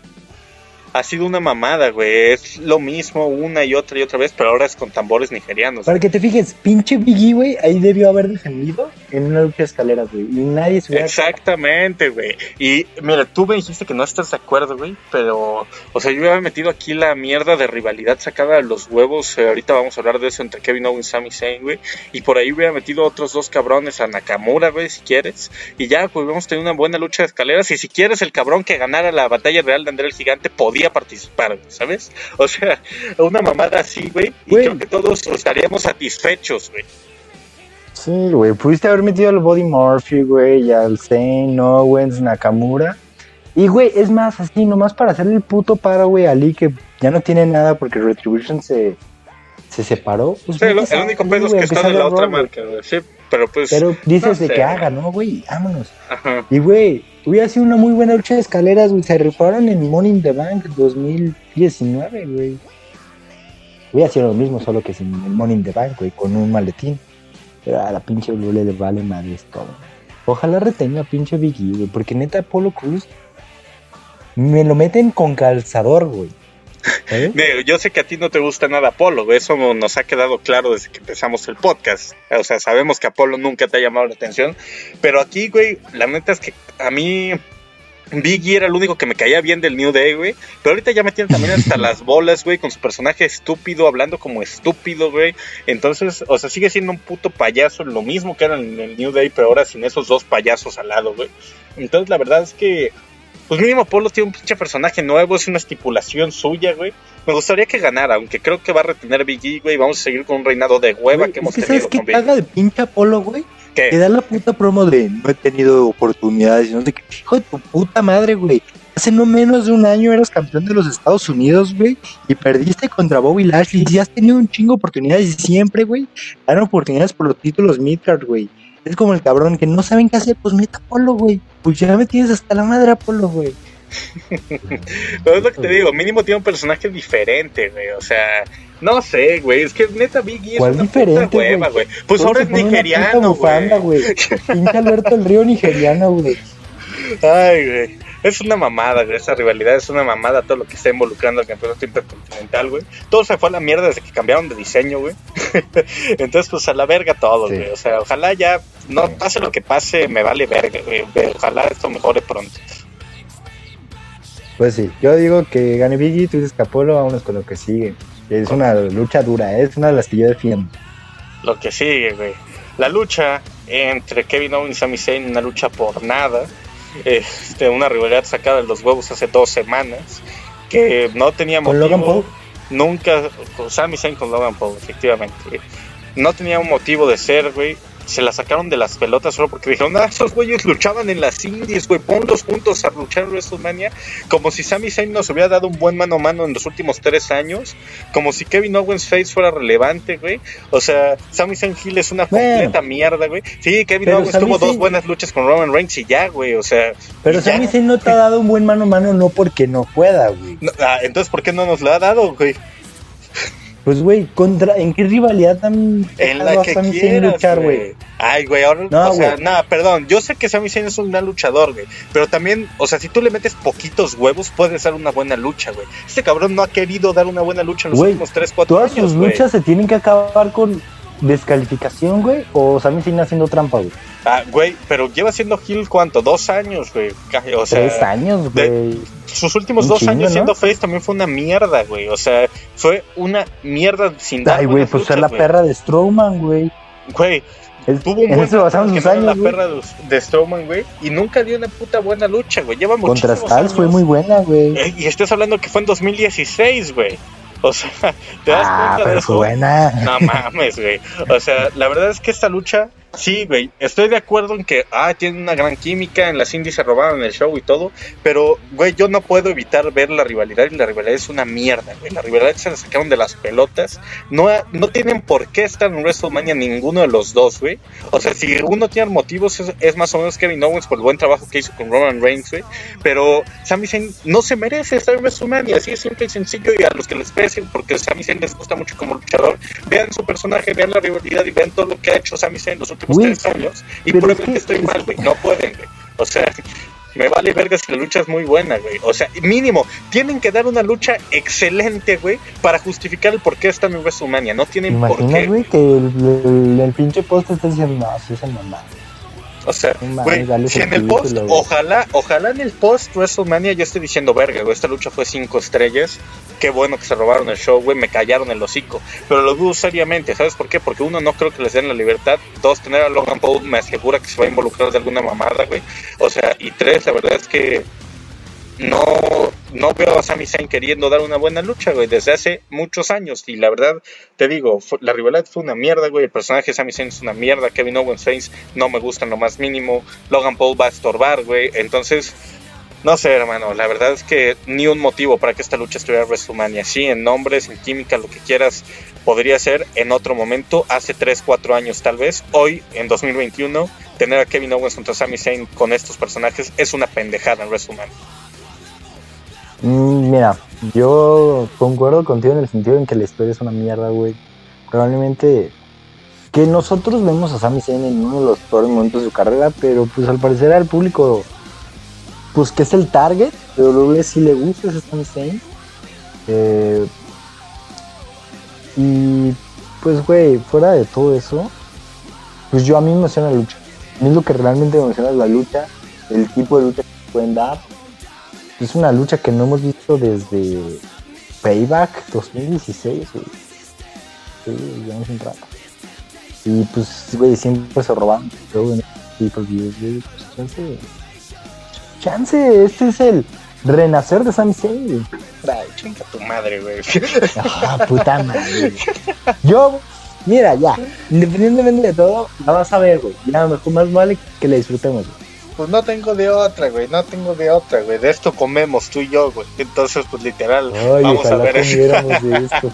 [SPEAKER 1] Ha sido una mamada, güey. Es lo mismo una y otra y otra vez, pero ahora es con tambores nigerianos.
[SPEAKER 2] Para que te fijes, pinche Biggie, güey, ahí debió haber defendido en una lucha de escaleras, güey. Y nadie se hubiera...
[SPEAKER 1] Exactamente, güey. Y mira, tú me dijiste que no estás de acuerdo, güey, pero, o sea, yo había metido aquí la mierda de rivalidad sacada de los huevos. Eh, ahorita vamos a hablar de eso entre Kevin Owens y Sami Zayn, güey. Y por ahí hubiera metido otros dos cabrones a Nakamura, güey, si quieres. Y ya, pues vamos a tener una buena lucha de escaleras. Y si quieres, el cabrón que ganara la batalla real de André el Gigante podía participar, ¿sabes? O sea, una mamada así, güey. Y creo que todos estaríamos satisfechos, güey.
[SPEAKER 2] Sí, güey, pudiste haber metido al Body Murphy, güey, al Zane, Owens, Nakamura. Y, güey, es más, así, nomás para hacerle el puto paro, güey, a Ali, que ya no tiene nada porque Retribution se, se separó.
[SPEAKER 1] Pues, sí, el único pedo es que está de la otra marca, güey. Sí, pero pues.
[SPEAKER 2] Pero dices de que haga, ¿no, güey? Vámonos. Ajá. Y, güey, hubiera sido una muy buena lucha de escaleras, güey. Se rifaron en in the Bank 2019, güey. Hubiera sido lo mismo, solo que sin Money in the Bank, güey, con un maletín. Pero a la pinche Blue le vale madre todo. Ojalá retenga a pinche Biggie, güey, porque neta Apolo Cruz me lo meten con calzador, güey.
[SPEAKER 1] Yo sé que a ti no te gusta nada Apolo, eso nos ha quedado claro desde que empezamos el podcast. O sea, sabemos que Apolo nunca te ha llamado la atención, pero aquí, güey, la neta es que a mí Biggie era el único que me caía bien del New Day, güey. Pero ahorita ya me tienen también hasta las bolas, güey, con su personaje estúpido, hablando como estúpido, güey. Entonces, o sea, sigue siendo un puto payaso, lo mismo que era en el New Day, pero ahora sin esos dos payasos al lado, güey. Entonces, la verdad es que pues mínimo Polo tiene un pinche personaje nuevo, es una estipulación suya, güey. Me gustaría que ganara, aunque creo que va a retener Big E, güey. Vamos a seguir con un reinado de hueva que hemos tenido
[SPEAKER 2] ¿sabes qué haga de pinche Apolo, güey? Que da la puta promo de no he tenido oportunidades, no sé qué. Hijo de tu puta madre, güey. Hace no menos de un año eras campeón de los Estados Unidos, güey, y perdiste contra Bobby Lashley. Y has tenido un chingo de oportunidades y siempre, güey, dan oportunidades por los títulos Midcard, güey. Es como el cabrón que no saben qué hacer, pues meta Apolo, güey. Pues ya me tienes hasta la madre Apolo, güey.
[SPEAKER 1] Pero es lo que te digo, mínimo tiene un personaje diferente, güey. O sea, no sé, güey. Es que neta Biggie es
[SPEAKER 2] una diferente,
[SPEAKER 1] hueva, güey. Pues ahora es nigeriano, güey.
[SPEAKER 2] Pinta Alberto el Río nigeriano, güey.
[SPEAKER 1] Ay, güey. Es una mamada, güey. Esa rivalidad es una mamada todo lo que está involucrando al campeonato intercontinental, güey. Todo se fue a la mierda desde que cambiaron de diseño, güey. Entonces, pues a la verga todo, güey. O sea, ojalá ya, no pase lo que pase, me vale verga, güey. Ojalá esto mejore pronto.
[SPEAKER 2] Pues sí, yo digo que gane Biggie, tú dices Capolo, vámonos con lo que sigue. Es una lucha dura, ¿eh? es una de las que yo defiendo.
[SPEAKER 1] Lo que sigue, güey. La lucha entre Kevin Owens y Sami Zayn, una lucha por nada este, una rivalidad sacada de los huevos hace dos semanas, que no tenía
[SPEAKER 2] motivo. ¿Con Logan Paul?
[SPEAKER 1] Nunca, con Sami Zayn con Logan Paul, efectivamente. No tenía un motivo de ser, güey se la sacaron de las pelotas solo porque dijeron, ah, esos güeyes luchaban en las indies, güey, ponlos juntos a luchar en WrestleMania, como si Sami Zayn nos hubiera dado un buen mano a mano en los últimos tres años, como si Kevin Owens Face fuera relevante, güey, o sea, Sami Zayn Hill es una completa mierda, güey, sí, Kevin Owens tuvo dos buenas luchas con Roman Reigns y ya, güey, o sea...
[SPEAKER 2] Pero Sami Zayn no te ha dado un buen mano a mano no porque no pueda, güey.
[SPEAKER 1] ah, entonces, ¿por qué no nos lo ha dado, güey?
[SPEAKER 2] Pues, güey, contra, ¿en qué rivalidad tan
[SPEAKER 1] en la que quieras, luchar, güey? Ay, güey, ahora, no, o sea, nada, perdón, yo sé que Sami Zayn es un gran luchador, güey, pero también, o sea, si tú le metes poquitos huevos, puede ser una buena lucha, güey. Este cabrón no ha querido dar una buena lucha en los últimos 3, 4
[SPEAKER 2] años, Todas sus luchas se tienen que acabar con descalificación, güey, o Sami Zayn haciendo trampa, güey.
[SPEAKER 1] Ah, güey, pero lleva siendo Hill cuánto, dos años, güey. O sea,
[SPEAKER 2] tres años, güey.
[SPEAKER 1] Sus últimos dos años siendo face también fue una mierda, güey. O sea, fue una mierda sin dar.
[SPEAKER 2] Ay, güey, pues es la perra de Strowman, güey.
[SPEAKER 1] Güey, tuvo un buen eso sus años, la perra de, Strowman, güey, y nunca dio una puta buena lucha, güey. Lleva
[SPEAKER 2] Contra Stals fue muy buena, güey.
[SPEAKER 1] Eh, y estás hablando que fue en 2016, güey. O sea, ¿te das
[SPEAKER 2] ah,
[SPEAKER 1] cuenta
[SPEAKER 2] de
[SPEAKER 1] eso?
[SPEAKER 2] buena.
[SPEAKER 1] No mames, güey. O sea, la verdad es que esta lucha Sí, güey, estoy de acuerdo en que, ah, tienen una gran química, en las indies se robaron el show y todo, pero, güey, yo no puedo evitar ver la rivalidad y la rivalidad es una mierda, güey. La rivalidad se la sacaron de las pelotas. No, no tienen por qué estar en WrestleMania ninguno de los dos, güey. O sea, si uno tiene motivos, es, más o menos Kevin Owens por el buen trabajo que hizo con Roman Reigns, güey. Pero Sami Zayn no se merece estar en WrestleMania, así es simple y sencillo. Y a los que les pese, porque Sami Zayn les gusta mucho como luchador, vean su personaje, vean la rivalidad y vean todo lo que ha hecho Sami Zayn tres años y prueben que, estoy mal, güey. No pueden, güey. O sea, Me vale verga si la lucha es muy buena, güey. O sea, mínimo, tienen que dar una lucha excelente, güey, para justificar el por qué están en WrestleMania. No tienen por qué.
[SPEAKER 2] güey, que el, el, pinche post está diciendo, no, si es el mamá.
[SPEAKER 1] O sea, güey, si en el post, ojalá, ojalá en el post WrestleMania yo esté diciendo, verga, güey, esta lucha fue cinco estrellas. Qué bueno que se robaron el show, güey, me callaron el hocico. Pero lo dudo seriamente, ¿sabes por qué? Porque uno, no creo que les den la libertad. Dos, tener a Logan Paul me asegura que se va a involucrar de alguna mamada, güey. O sea, y tres, la verdad es que no, no veo a Sami Zayn queriendo dar una buena lucha, güey, desde hace muchos años. Y la verdad, te digo, la rivalidad fue una mierda, güey. El personaje de Sami Zayn es una mierda. Kevin Owens Reigns no me gusta en lo más mínimo. Logan Paul va a estorbar, güey. Entonces, no sé, hermano. La verdad es que ni un motivo para que esta lucha estuviera en WrestleMania. Sí, en nombres, en química, lo que quieras, podría ser en otro momento, hace 3, 4 años tal vez. Hoy, en 2021, tener a Kevin Owens contra Sami Zayn con estos personajes es una pendejada en WrestleMania.
[SPEAKER 2] Mm, mira, yo concuerdo contigo en el sentido en que la historia es una mierda, güey. Probablemente que nosotros vemos a Sami Zayn en uno de los peores momentos de su carrera, pero pues al parecer al público, pues que es el target, pero luego sí le gusta ese Sami Zayn. Eh, y pues, güey, fuera de todo eso, pues yo a mí me emociona la lucha. A mí lo que realmente me emociona es la lucha, el tipo de lucha que pueden dar es una lucha que no hemos visto desde Payback 2016, güey. Sí, ya un rato. Y pues, güey, siempre se roban todo en güey. Pues chance. Chance, este es el renacer de Sami Zayn,
[SPEAKER 1] chinga tu madre, güey.
[SPEAKER 2] Ah, puta madre. Yo, mira, ya, independientemente de todo, la vas a ver, güey. Ya, mejor más vale que la disfrutemos, güey
[SPEAKER 1] pues no tengo de otra, güey, no tengo de otra, güey. De esto comemos tú y yo, güey. Entonces, pues literal, vamos a ver eso. De esto.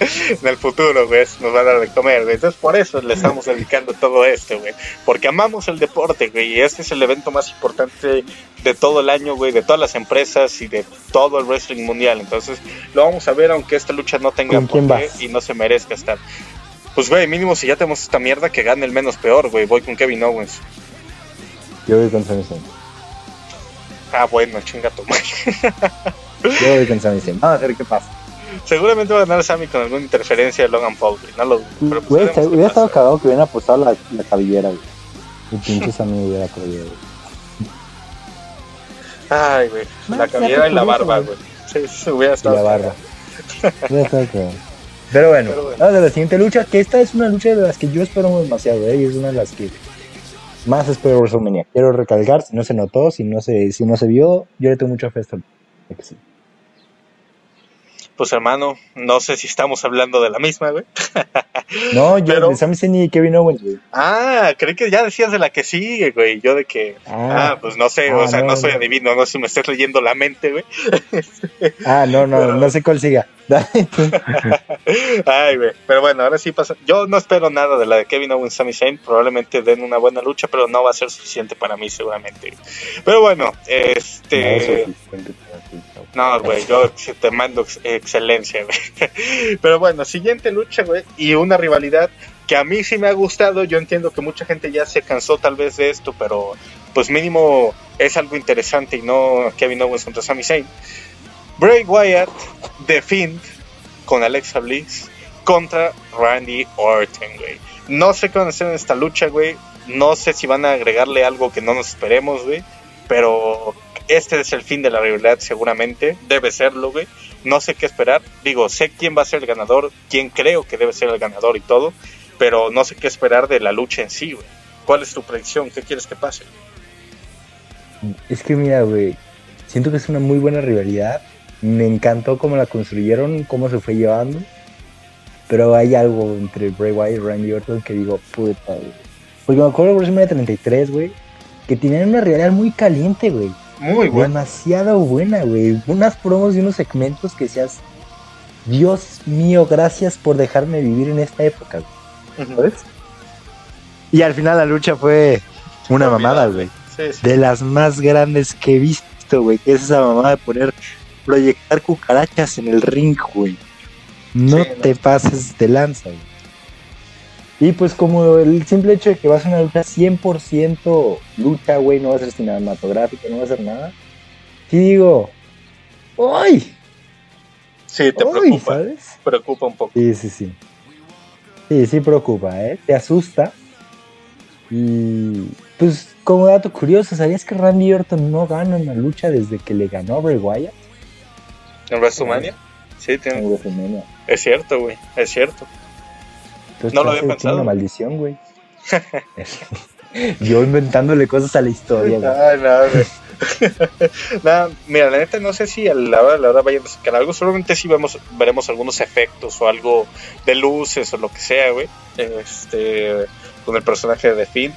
[SPEAKER 1] en el futuro, güey, nos van a dar de comer, güey. Entonces, por eso le estamos dedicando todo esto, güey. Porque amamos el deporte, güey. Y este es el evento más importante de todo el año, güey, de todas las empresas y de todo el wrestling mundial. Entonces, lo vamos a ver, aunque esta lucha no tenga por qué y no se merezca estar. Pues, güey, mínimo si ya tenemos esta mierda, que gane el menos peor, güey. Voy con Kevin Owens.
[SPEAKER 2] Yo voy con Sami Zayn.
[SPEAKER 1] Ah, bueno, chinga tu madre.
[SPEAKER 2] Yo voy con Sami Zayn. Vamos a ver qué pasa.
[SPEAKER 1] Seguramente va a ganar Sami con alguna interferencia de Logan Paul, No lo
[SPEAKER 2] pero pues hubiera estado cagado que hubieran apostado la, la cabellera, güey. Y pinche Sami hubiera güey.
[SPEAKER 1] Ay, güey. La cabellera y la barba, güey. Sí, sí, hubiera estado.
[SPEAKER 2] Y la barba. hubiera estado cagado. Pero bueno, Pero bueno. vamos a la siguiente lucha, que esta es una lucha de las que yo espero demasiado, ¿eh? y es una de las que más espero WrestleMania. Quiero recalcar, si no se notó, si no se, si no se vio, yo le tengo mucho fe
[SPEAKER 1] Pues hermano, no sé si estamos hablando de la misma, güey.
[SPEAKER 2] No, yo Pero... de Sami Zayn y Kevin Owens, güey.
[SPEAKER 1] Ah, creí que ya decías de la que sigue, güey. Yo de que, ah, ah pues no sé, o ah, sea, no, soy adivino, no sé si me estás leyendo la mente, güey.
[SPEAKER 2] Ah, no, no, no sé cuál siga.
[SPEAKER 1] Ay, güey. Pero bueno, ahora sí pasa. Yo no espero nada de la de Kevin Owens Sami Zayn. Probablemente den una buena lucha, pero no va a ser suficiente para mí, seguramente. Pero bueno, este. No, güey, yo te mando excelencia, güey. Pero bueno, siguiente lucha, güey. Y una rivalidad que a mí sí me ha gustado. Yo entiendo que mucha gente ya se cansó tal vez de esto, pero pues mínimo es algo interesante y no Kevin Owens contra Sami Zayn. Bray Wyatt de con Alexa Bliss contra Randy Orton, güey. No sé qué van a hacer en esta lucha, güey. No sé si van a agregarle algo que no nos esperemos, güey. Pero este es el fin de la rivalidad, seguramente. Debe serlo, güey. No sé qué esperar. Digo, sé quién va a ser el ganador, quién creo que debe ser el ganador y todo. Pero no sé qué esperar de la lucha en sí, güey. ¿Cuál es tu predicción? ¿Qué quieres que pase?
[SPEAKER 2] Es que mira, güey. Siento que es una muy buena rivalidad me encantó cómo la construyeron, cómo se fue llevando. Pero hay algo entre Bray Wyatt y Randy Orton que digo, puta, güey. Porque me acuerdo de WrestleMania 33, güey, que tenían una realidad muy caliente, güey.
[SPEAKER 1] Muy buena.
[SPEAKER 2] Demasiado buena, güey. Unas promos y unos segmentos que seas, Dios mío, gracias por dejarme vivir en esta época, ¿Sabes? Y al final la lucha fue una mamada, güey. De las más grandes que he visto, güey. Que es esa mamada de poner proyectar cucarachas en el ring, güey. No te pases de lanza, güey. Y pues como el simple hecho de que va a ser una lucha 100% lucha, güey, no va a ser cinematográfica, no va a ser nada. Sí digo, ¡ay!
[SPEAKER 1] Sí, te preocupa, ¿sabes? Preocupa un poco.
[SPEAKER 2] Sí, sí, sí. Sí, sí preocupa, ¿eh? Te asusta. Y pues como dato curioso, ¿sabías que Randy Orton no gana una lucha desde que le ganó a Bray Wyatt?
[SPEAKER 1] ¿En WrestleMania? Sí, tiene. En WrestleMania. Es cierto, güey, es cierto. No lo había pensado.
[SPEAKER 2] una maldición, güey. Yo inventándole cosas a la historia, güey. Ay,
[SPEAKER 1] güey. Nada, mira, la neta no sé si a la hora, la hora vayan a sacar algo. Seguramente sí vemos, veremos algunos efectos o algo de luces o lo que sea, güey. Este, con el personaje de Finn.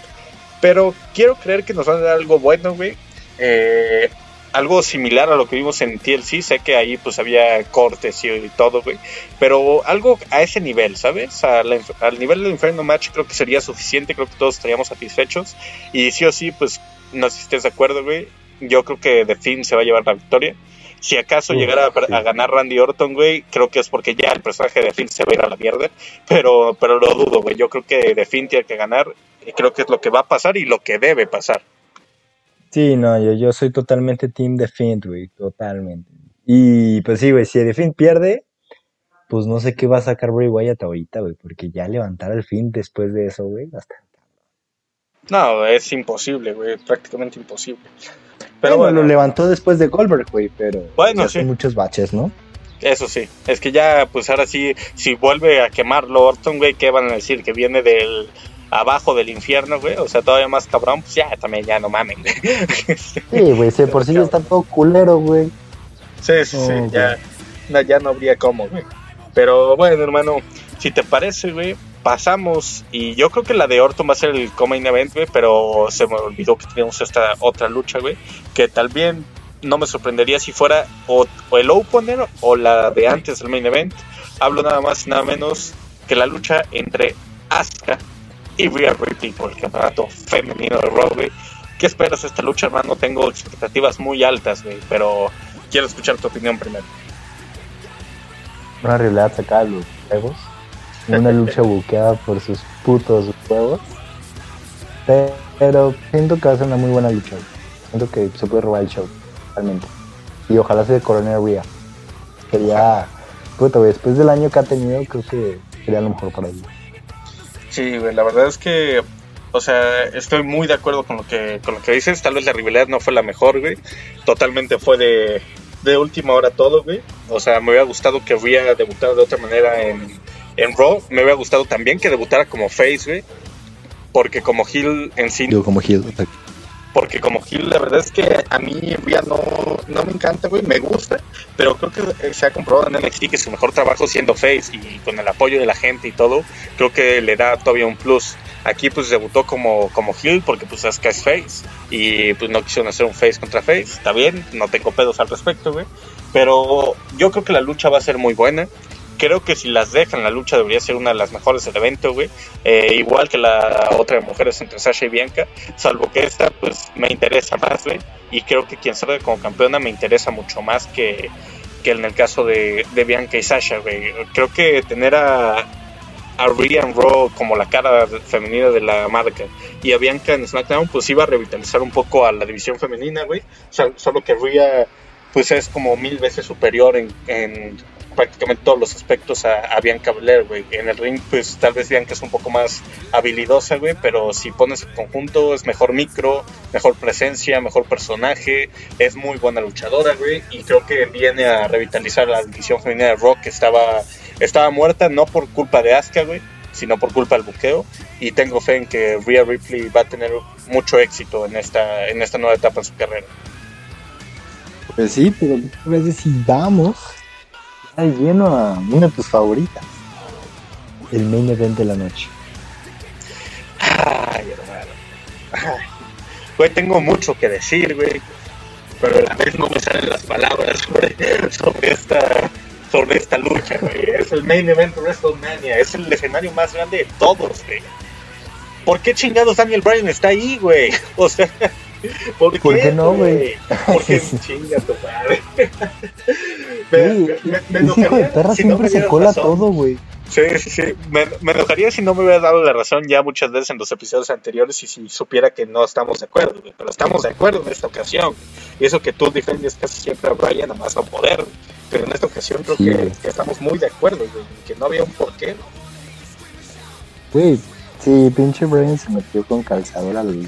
[SPEAKER 1] Pero quiero creer que nos van a dar algo bueno, güey. Eh, algo similar a lo que vimos en TLC. Sé que ahí pues había cortes y, todo, güey. Pero algo a ese nivel, ¿sabes? al nivel del Inferno Match creo que sería suficiente. Creo que todos estaríamos satisfechos. Y sí o sí, pues no sé si estés de acuerdo, güey yo creo que The Finn se va a llevar la victoria. Si acaso llegara a, ganar Randy Orton, güey, creo que es porque ya el personaje de Finn se va a ir a la mierda. Pero, pero lo dudo, güey. Yo creo que The Finn tiene que ganar. Y creo que es lo que va a pasar y lo que debe pasar.
[SPEAKER 2] Sí, no, yo, yo soy totalmente Team Finn, güey. Totalmente. Y pues sí, güey, si Finn pierde, pues no sé qué va a sacar Bray Wyatt ahorita, güey. Porque ya levantar al Finn después de eso, güey, bastante.
[SPEAKER 1] No, es imposible, güey. Prácticamente imposible.
[SPEAKER 2] Pero bueno, lo levantó después de Goldberg, güey, pero bueno, sí. muchos baches, ¿no?
[SPEAKER 1] Eso sí, es que ya, pues ahora sí, si vuelve a quemarlo Orton, güey, ¿qué van a decir? Que viene del abajo del infierno, güey, o sea, todavía más cabrón, pues ya, también ya no mamen.
[SPEAKER 2] sí, güey, sí, por sí ya está todo culero, güey.
[SPEAKER 1] Sí, sí, sí, ya, no, ya no habría cómo, güey. Pero bueno, hermano, si te parece, güey, pasamos y yo creo que la de Orton va a ser el Comain Event, güey, pero se me olvidó que teníamos esta otra lucha, güey, que también no me sorprendería si fuera o, el Opener o la de antes del Main Event. Hablo nada más y nada menos que la lucha entre Asuka y Rhea Ripley por el campeonato femenino de Raw, güey. ¿Qué esperas de esta lucha, hermano? Tengo expectativas muy altas, güey, pero quiero escuchar tu opinión primero.
[SPEAKER 2] Una realidad sacar los juegos una lucha buqueada por sus putos huevos. Pero siento que va a ser una muy buena lucha. Siento que se puede robar el show, realmente. Y ojalá sea de Coronel Ria. Sería, puto, después del año que ha tenido, creo que sería lo mejor para él.
[SPEAKER 1] Sí, güey, la verdad es que, o sea, estoy muy de acuerdo con lo que, con lo que dices. Tal vez la rivalidad no fue la mejor, güey. Totalmente fue de, de última hora todo, güey. O sea, me hubiera gustado que Ria debutara de otra manera en, en Raw me hubiera gustado también que debutara como Face, güey. Porque como Hill en sí.
[SPEAKER 2] Digo, como Hill.
[SPEAKER 1] Porque como Hill, la verdad es que a mí ya no, no me encanta, güey. Me gusta. Pero creo que se ha comprobado en NXT que su mejor trabajo siendo Face y con el apoyo de la gente y todo, creo que le da todavía un plus. Aquí pues debutó como, como Hill porque pues es que es Face. Y pues no quisieron hacer un Face contra Face. Está bien, no tengo pedos al respecto, güey. Pero yo creo que la lucha va a ser muy buena creo que si las dejan, la lucha debería ser una de las mejores del evento, güey. Eh, igual que la otra de mujeres entre Sasha y Bianca, salvo que esta, pues me interesa más, güey. Y creo que quien salga como campeona me interesa mucho más que, que en el caso de, de Bianca y Sasha, güey. Creo que tener a, a Rhea en Raw como la cara femenina de la marca y a Bianca en SmackDown, pues iba a revitalizar un poco a la división femenina, güey. solo que Rhea, pues es como mil veces superior en prácticamente todos los aspectos a, Bianca Belair, güey. En el ring, pues tal vez Bianca es un poco más habilidosa, güey, pero si pones el conjunto es mejor micro, mejor presencia, mejor personaje, es muy buena luchadora, güey, y creo que viene a revitalizar la división femenina de Rock que estaba, estaba muerta no por culpa de Asuka, güey, sino por culpa del buqueo, y tengo fe en que Rhea Ripley va a tener mucho éxito en esta, en esta nueva etapa de su carrera.
[SPEAKER 2] Pues sí, pero a veces si vamos está lleno a una de tus favoritas. El main event de la noche.
[SPEAKER 1] Ay, hermano. Güey, tengo mucho que decir, güey. Pero a la vez no me salen las palabras sobre, esta sobre esta lucha. Es el main event de WrestleMania. Es el escenario más grande de todos, güey. ¿Por qué chingados Daniel Bryan está ahí, güey? O sea,
[SPEAKER 2] ¿Por, ¿Por qué, no, güey?
[SPEAKER 1] Porque chinga tu madre.
[SPEAKER 2] me, me, hijo de perra siempre se cola todo, güey.
[SPEAKER 1] Sí, sí, sí. Me, me, enojaría si no me hubiera dado la razón ya muchas veces en los episodios anteriores y si supiera que no estamos de acuerdo, güey. Pero estamos de acuerdo en esta ocasión. Y eso que tú defendes casi siempre a Brian, nada más no poder. Pero en esta ocasión creo
[SPEAKER 2] Sí,
[SPEAKER 1] que, que estamos muy de acuerdo, güey. Que no había un porqué.
[SPEAKER 2] Güey, sí, pinche Brian se metió con calzador al güey.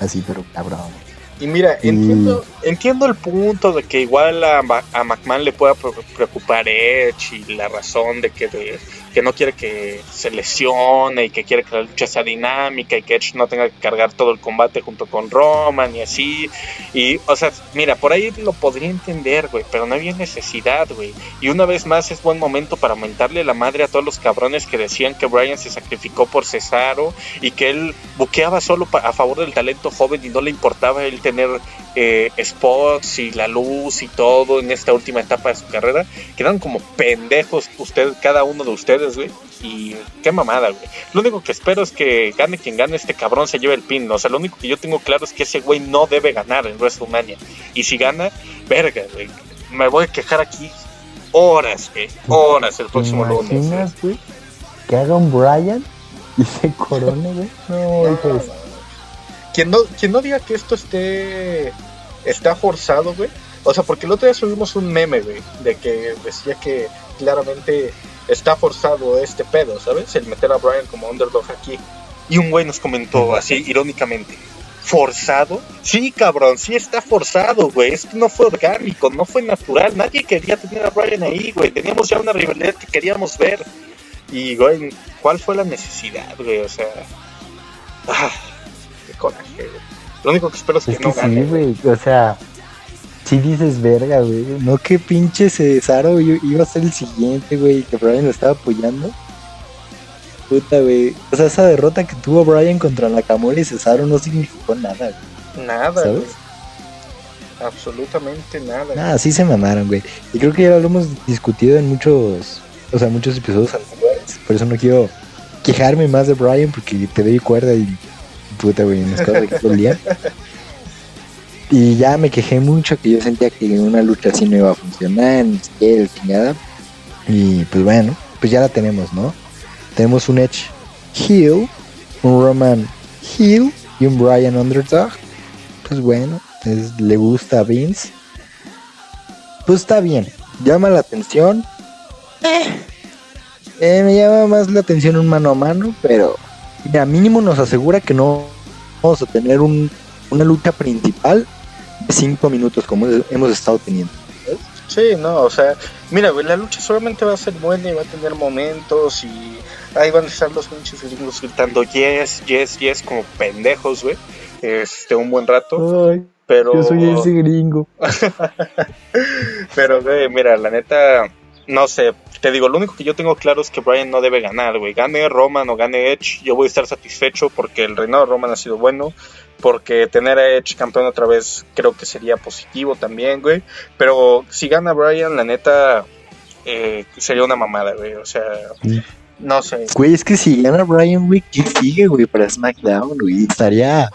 [SPEAKER 2] Así, pero cabrón.
[SPEAKER 1] Y mira,
[SPEAKER 2] Y-
[SPEAKER 1] entiendo, entiendo el punto de que igual a, Ma- a McMahon le pueda pre- preocupar Edge y la razón de que, de- que no quiere que se lesione y que quiere que la lucha sea dinámica y que Edge no tenga que cargar todo el combate junto con Roman y así. Y, o sea, mira, por ahí lo podría entender, güey, pero no había necesidad, güey. Y una vez más es buen momento para aumentarle la madre a todos los cabrones que decían que Brian se sacrificó por Cesaro y que él buqueaba solo a favor del talento joven y no le importaba él tener eh, spots y la luz y todo en esta última etapa de su carrera. Quedaron como pendejos usted, cada uno de ustedes, güey. Y qué mamada, güey. Lo único que espero es que gane quien gane, este cabrón se lleve el pin. O sea, lo único que yo tengo claro es que ese güey no debe ganar en WrestleMania. Y si gana, verga, güey. Me voy a quejar aquí horas, güey. Horas el
[SPEAKER 2] ¿Te
[SPEAKER 1] próximo lunes. güey.
[SPEAKER 2] Que haga un Brian y se corone, güey. No, hijo de-
[SPEAKER 1] quien no, quien no diga que esto esté está forzado, güey. O sea, porque el otro día subimos un meme, güey, de que decía que claramente está forzado este pedo, ¿sabes? El meter a Brian como underdog aquí. Y un güey nos comentó así, irónicamente. ¿Forzado? Sí, cabrón, sí está forzado, güey. Esto no fue orgánico, no fue natural. Nadie quería tener a Brian ahí, güey. Teníamos ya una rivalidad que queríamos ver. Y, güey, ¿cuál fue la necesidad, güey? O sea. Ah, coraje, güey. Lo único que espero es que no gane.
[SPEAKER 2] sí, güey. O sea, si dices verga, güey. No que pinche Cesaro iba a ser el siguiente, güey. Que Brian lo estaba apoyando. Puta, güey. O sea, esa derrota que tuvo Brian contra Nakamura y Cesaro no significó nada, güey.
[SPEAKER 1] Nada,
[SPEAKER 2] ¿Sabes?
[SPEAKER 1] güey. Absolutamente nada.
[SPEAKER 2] Nada, sí se mamaron, güey. Y creo que ya lo hemos discutido en muchos, o sea, muchos episodios anteriores. Por eso no quiero quejarme más de Brian porque te doy cuerda y puta, güey, nos cosas aquí todo el día. Y ya me quejé mucho que yo sentía que una lucha así no iba a funcionar, ni siquiera chingada. Y pues bueno, pues ya la tenemos, ¿no? Tenemos un Edge Heel, un Roman Heel y un Brian Underdog. Pues bueno, le gusta a Vince. Pues está bien, llama la atención. Eh, eh, me llama más la atención un mano a mano, pero mira, mínimo nos asegura que no vamos a tener un, una lucha principal de 5 minutos como hemos estado teniendo.
[SPEAKER 1] Sí, no, o sea, mira, güey, la lucha solamente va a ser buena y va a tener momentos y ahí van a estar los pinches gringos gritando yes, yes, yes, como pendejos, güey. Este, un buen rato,
[SPEAKER 2] Ay,
[SPEAKER 1] pero...
[SPEAKER 2] yo soy ese gringo.
[SPEAKER 1] Pero, güey, mira, la neta, no sé. Te digo, lo único que yo tengo claro es que Brian no debe ganar, güey. Gane Roman o gane Edge, yo voy a estar satisfecho porque el reinado de Roman ha sido bueno. Porque tener a Edge campeón otra vez creo que sería positivo también, güey. Pero si gana Brian, la neta, eh, sería una mamada, güey. O sea,
[SPEAKER 2] Sí.
[SPEAKER 1] no sé.
[SPEAKER 2] Güey, es que si gana Brian, güey, ¿qué sigue, güey, para SmackDown, güey? Estaría...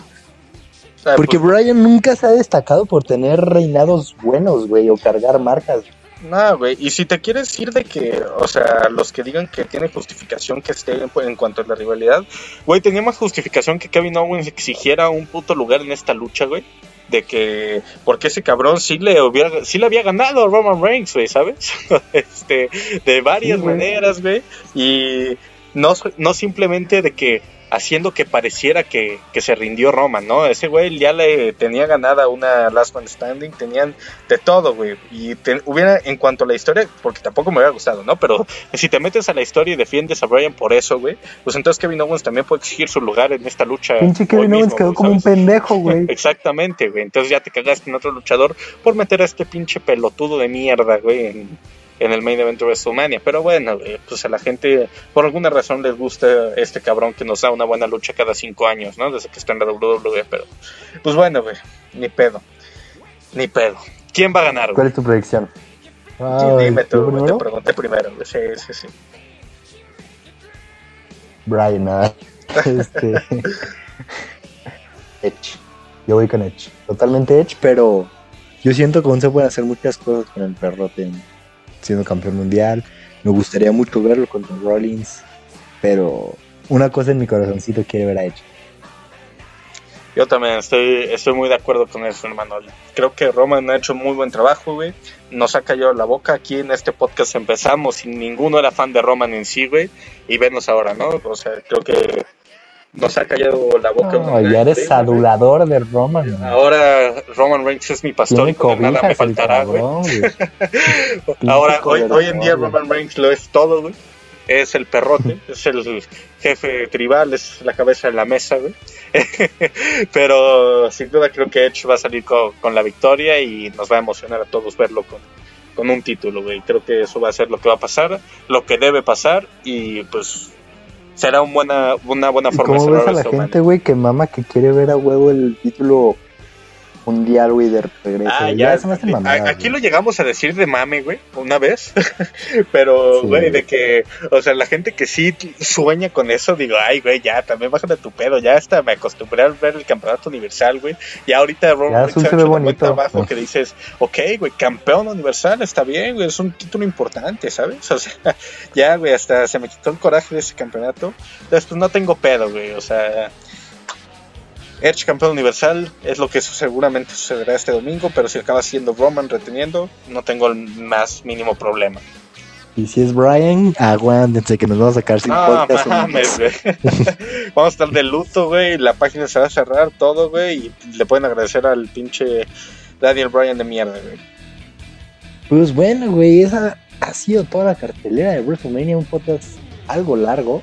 [SPEAKER 1] Ah,
[SPEAKER 2] Porque
[SPEAKER 1] pues,
[SPEAKER 2] Brian nunca se ha destacado por tener reinados buenos, güey, o cargar marcas.
[SPEAKER 1] No, güey, y si te quieres ir de que, o sea, los que digan que tiene justificación que esté en, en cuanto a la rivalidad, güey, tenía más justificación que Kevin Owens exigiera un puto lugar en esta lucha, güey. De que, porque ese cabrón sí le hubiera, sí le había ganado a Roman Reigns, güey, ¿sabes? este, de varias
[SPEAKER 2] Sí,
[SPEAKER 1] maneras, güey. Y no, no simplemente de que haciendo que pareciera que, que se rindió Roman, ¿no? Ese güey ya le tenía ganada una Last Man Standing, tenían de todo, güey. Y te- hubiera, en cuanto a la historia, porque tampoco me hubiera gustado, ¿no? Pero si te metes a la historia y defiendes a Brian por eso, güey, pues entonces Kevin Owens también puede exigir su lugar en esta lucha.
[SPEAKER 2] Pinche Kevin Owens
[SPEAKER 1] mismo,
[SPEAKER 2] quedó
[SPEAKER 1] güey,
[SPEAKER 2] como un pendejo, güey.
[SPEAKER 1] Exactamente, güey. Entonces ya te cagaste en otro luchador por meter a este pinche pelotudo de mierda, güey, en, en el main event de WrestleMania. Pero bueno, güey, pues a la gente, por alguna razón, les gusta este cabrón que nos da una buena lucha cada cinco años, ¿no? Desde que está en la WWE. Pero, pues bueno, güey, ni pedo. Ni pedo. ¿Quién va a ganar, güey?
[SPEAKER 2] ¿Cuál es tu predicción?
[SPEAKER 1] Sí,
[SPEAKER 2] Ay,
[SPEAKER 1] dime tú,
[SPEAKER 2] ¿yo
[SPEAKER 1] güey, te
[SPEAKER 2] primero?
[SPEAKER 1] pregunté primero, güey. Sí, sí, sí.
[SPEAKER 2] Brian, nada. Este. Edge. Yo voy con Edge. Totalmente Edge, pero yo siento que aún se pueden hacer muchas cosas con el perrote siendo campeón mundial. Me gustaría mucho verlo contra Rollins, pero una cosa en mi corazoncito quiere ver a Edge.
[SPEAKER 1] Yo también estoy, estoy muy de acuerdo con eso, hermano. Creo que Roman ha hecho muy buen trabajo, güey. Nos ha callado la boca. Aquí en este podcast empezamos y ninguno era fan de Roman en sí, güey. Y venos ahora, ¿no? O sea, creo que nos ha callado la boca.
[SPEAKER 2] No, ya eres adulador de Roman.
[SPEAKER 1] Ahora Roman Reigns es mi pastor y nada me faltará, güey. ahora, hoy, hoy en día Roman Reigns lo es todo, güey es el perrote, es el jefe tribal, es la cabeza de la mesa, güey. Pero sin duda creo que Edge va a salir con, la victoria y nos va a emocionar a todos verlo con, con un título, güey. Creo que eso va a ser lo que va a pasar, lo que debe pasar y pues será un buena, una buena forma
[SPEAKER 2] de ¿Cómo ves a la gente, güey, que mama que quiere ver a huevo el título mundial, güey, de regreso. Ah, ya,
[SPEAKER 1] aquí lo llegamos a decir de mame, güey, una vez. Pero, güey, de que, o sea, la gente que sí sueña con eso, digo, ay, güey, ya, también bájate tu pedo, ya hasta me acostumbré a ver el campeonato universal, güey. Y ahorita Roman
[SPEAKER 2] ve bonito.
[SPEAKER 1] trabajo que dices, ok, güey, campeón universal, está bien, güey, es un título importante, ¿sabes? O sea, ya, güey, hasta se me quitó el coraje de ese campeonato. Entonces, pues no tengo pedo, güey, o sea Edge campeón universal es lo que seguramente sucederá este domingo, pero si acaba siendo Roman reteniendo, no tengo el más mínimo problema.
[SPEAKER 2] Y si es Brian, aguántense que nos vamos a sacar sin no,
[SPEAKER 1] Mames, vamos a estar de luto, güey. La página se va a cerrar todo, güey. Y le pueden agradecer al pinche Daniel Bryan de mierda, güey.
[SPEAKER 2] Pues bueno, güey. Esa ha sido toda la cartelera de WrestleMania. Un podcast algo largo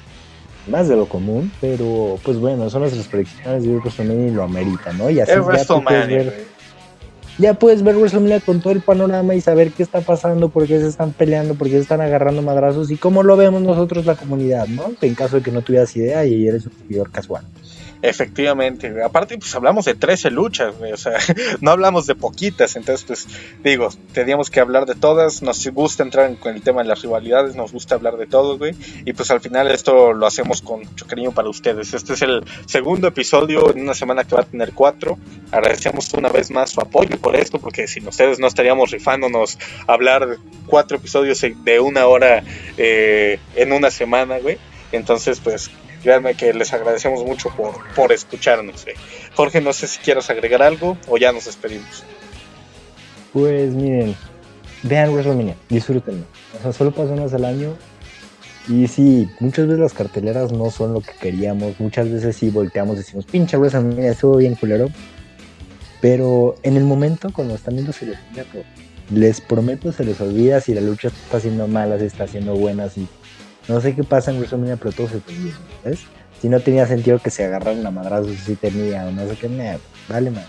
[SPEAKER 2] más de lo común, pero pues bueno, son nuestras predicciones de WrestleMania y lo amerita, ¿no? Y así ya puedes ver, ya puedes ver WrestleMania con todo el panorama y saber qué está pasando, por qué se están peleando, por qué se están agarrando madrazos y cómo lo vemos nosotros la comunidad, ¿no? En caso de que no tuvieras idea y eres un seguidor casual.
[SPEAKER 1] Efectivamente, aparte pues hablamos de 13 luchas, o sea, no hablamos de poquitas, entonces pues digo, teníamos que hablar de todas, nos gusta entrar con el tema de las rivalidades, nos gusta hablar de todo, güey, y pues al final esto lo hacemos con mucho cariño para ustedes. Este es el segundo episodio en una semana que va a tener cuatro, agradecemos una vez más su apoyo por esto, porque sin ustedes no estaríamos rifándonos hablar cuatro episodios de una hora eh, en una semana, güey. Entonces, pues créanme que les agradecemos mucho por, por escucharnos. Jorge, no sé si quieres agregar algo o ya nos despedimos.
[SPEAKER 2] Pues miren, vean WrestleMania, disfrútenlo. O sea, solo pasa una vez al año. Y sí, muchas veces las carteleras no son lo que queríamos. Muchas veces sí volteamos y decimos, pinche WrestleMania, estuvo bien culero. Pero en el momento, cuando están viendo se les les prometo se les olvida si la lucha está haciendo mala, si está haciendo buena, si no sé qué pasa en WrestleMania, pero todo se perdió, ¿ves? Si no tenía sentido que se agarraran a madrazos, si tenía, o no sé qué, me vale, man.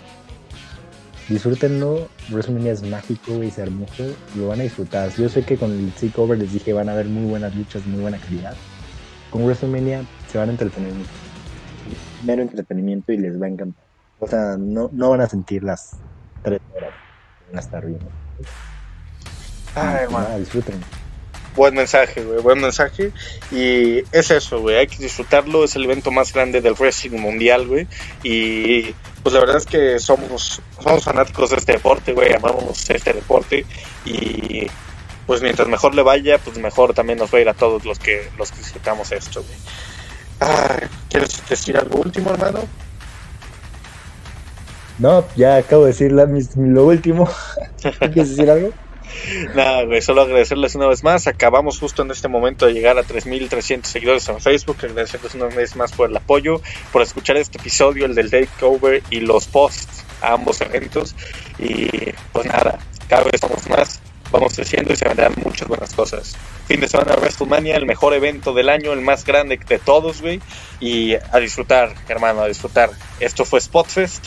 [SPEAKER 2] Disfrútenlo, WrestleMania es mágico, y es hermoso, lo van a disfrutar. Yo sé que con el Takeover les dije van a haber muy buenas luchas, muy buena calidad. Con WrestleMania se van a entretener Mero entretenimiento y les va a encantar. O sea, no, no van a sentir las tres horas van a estar bien.
[SPEAKER 1] Ah, hermano. Disfrútenlo buen mensaje, güey, buen mensaje. Y es eso, güey, hay que disfrutarlo. Es el evento más grande del wrestling mundial, güey. Y pues la verdad es que somos, somos fanáticos de este deporte, güey, amamos este deporte. Y pues mientras mejor le vaya, pues mejor también nos va a ir a todos los que, los que disfrutamos esto, güey. ¿Quieres decir algo último, hermano?
[SPEAKER 2] No, ya acabo de decir lo último. ¿Quieres decir algo?
[SPEAKER 1] Nada, güey, solo agradecerles una vez más. Acabamos justo en este momento de llegar a 3.300 seguidores en Facebook. Agradecerles una vez más por el apoyo, por escuchar este episodio, el del takeover y los posts a ambos eventos. Y pues nada, cada vez somos más, vamos creciendo y se vendrán muchas buenas cosas. Fin de semana WrestleMania, el mejor evento del año, el más grande de todos, güey. Y a disfrutar, hermano, a disfrutar. Esto fue Spotfest.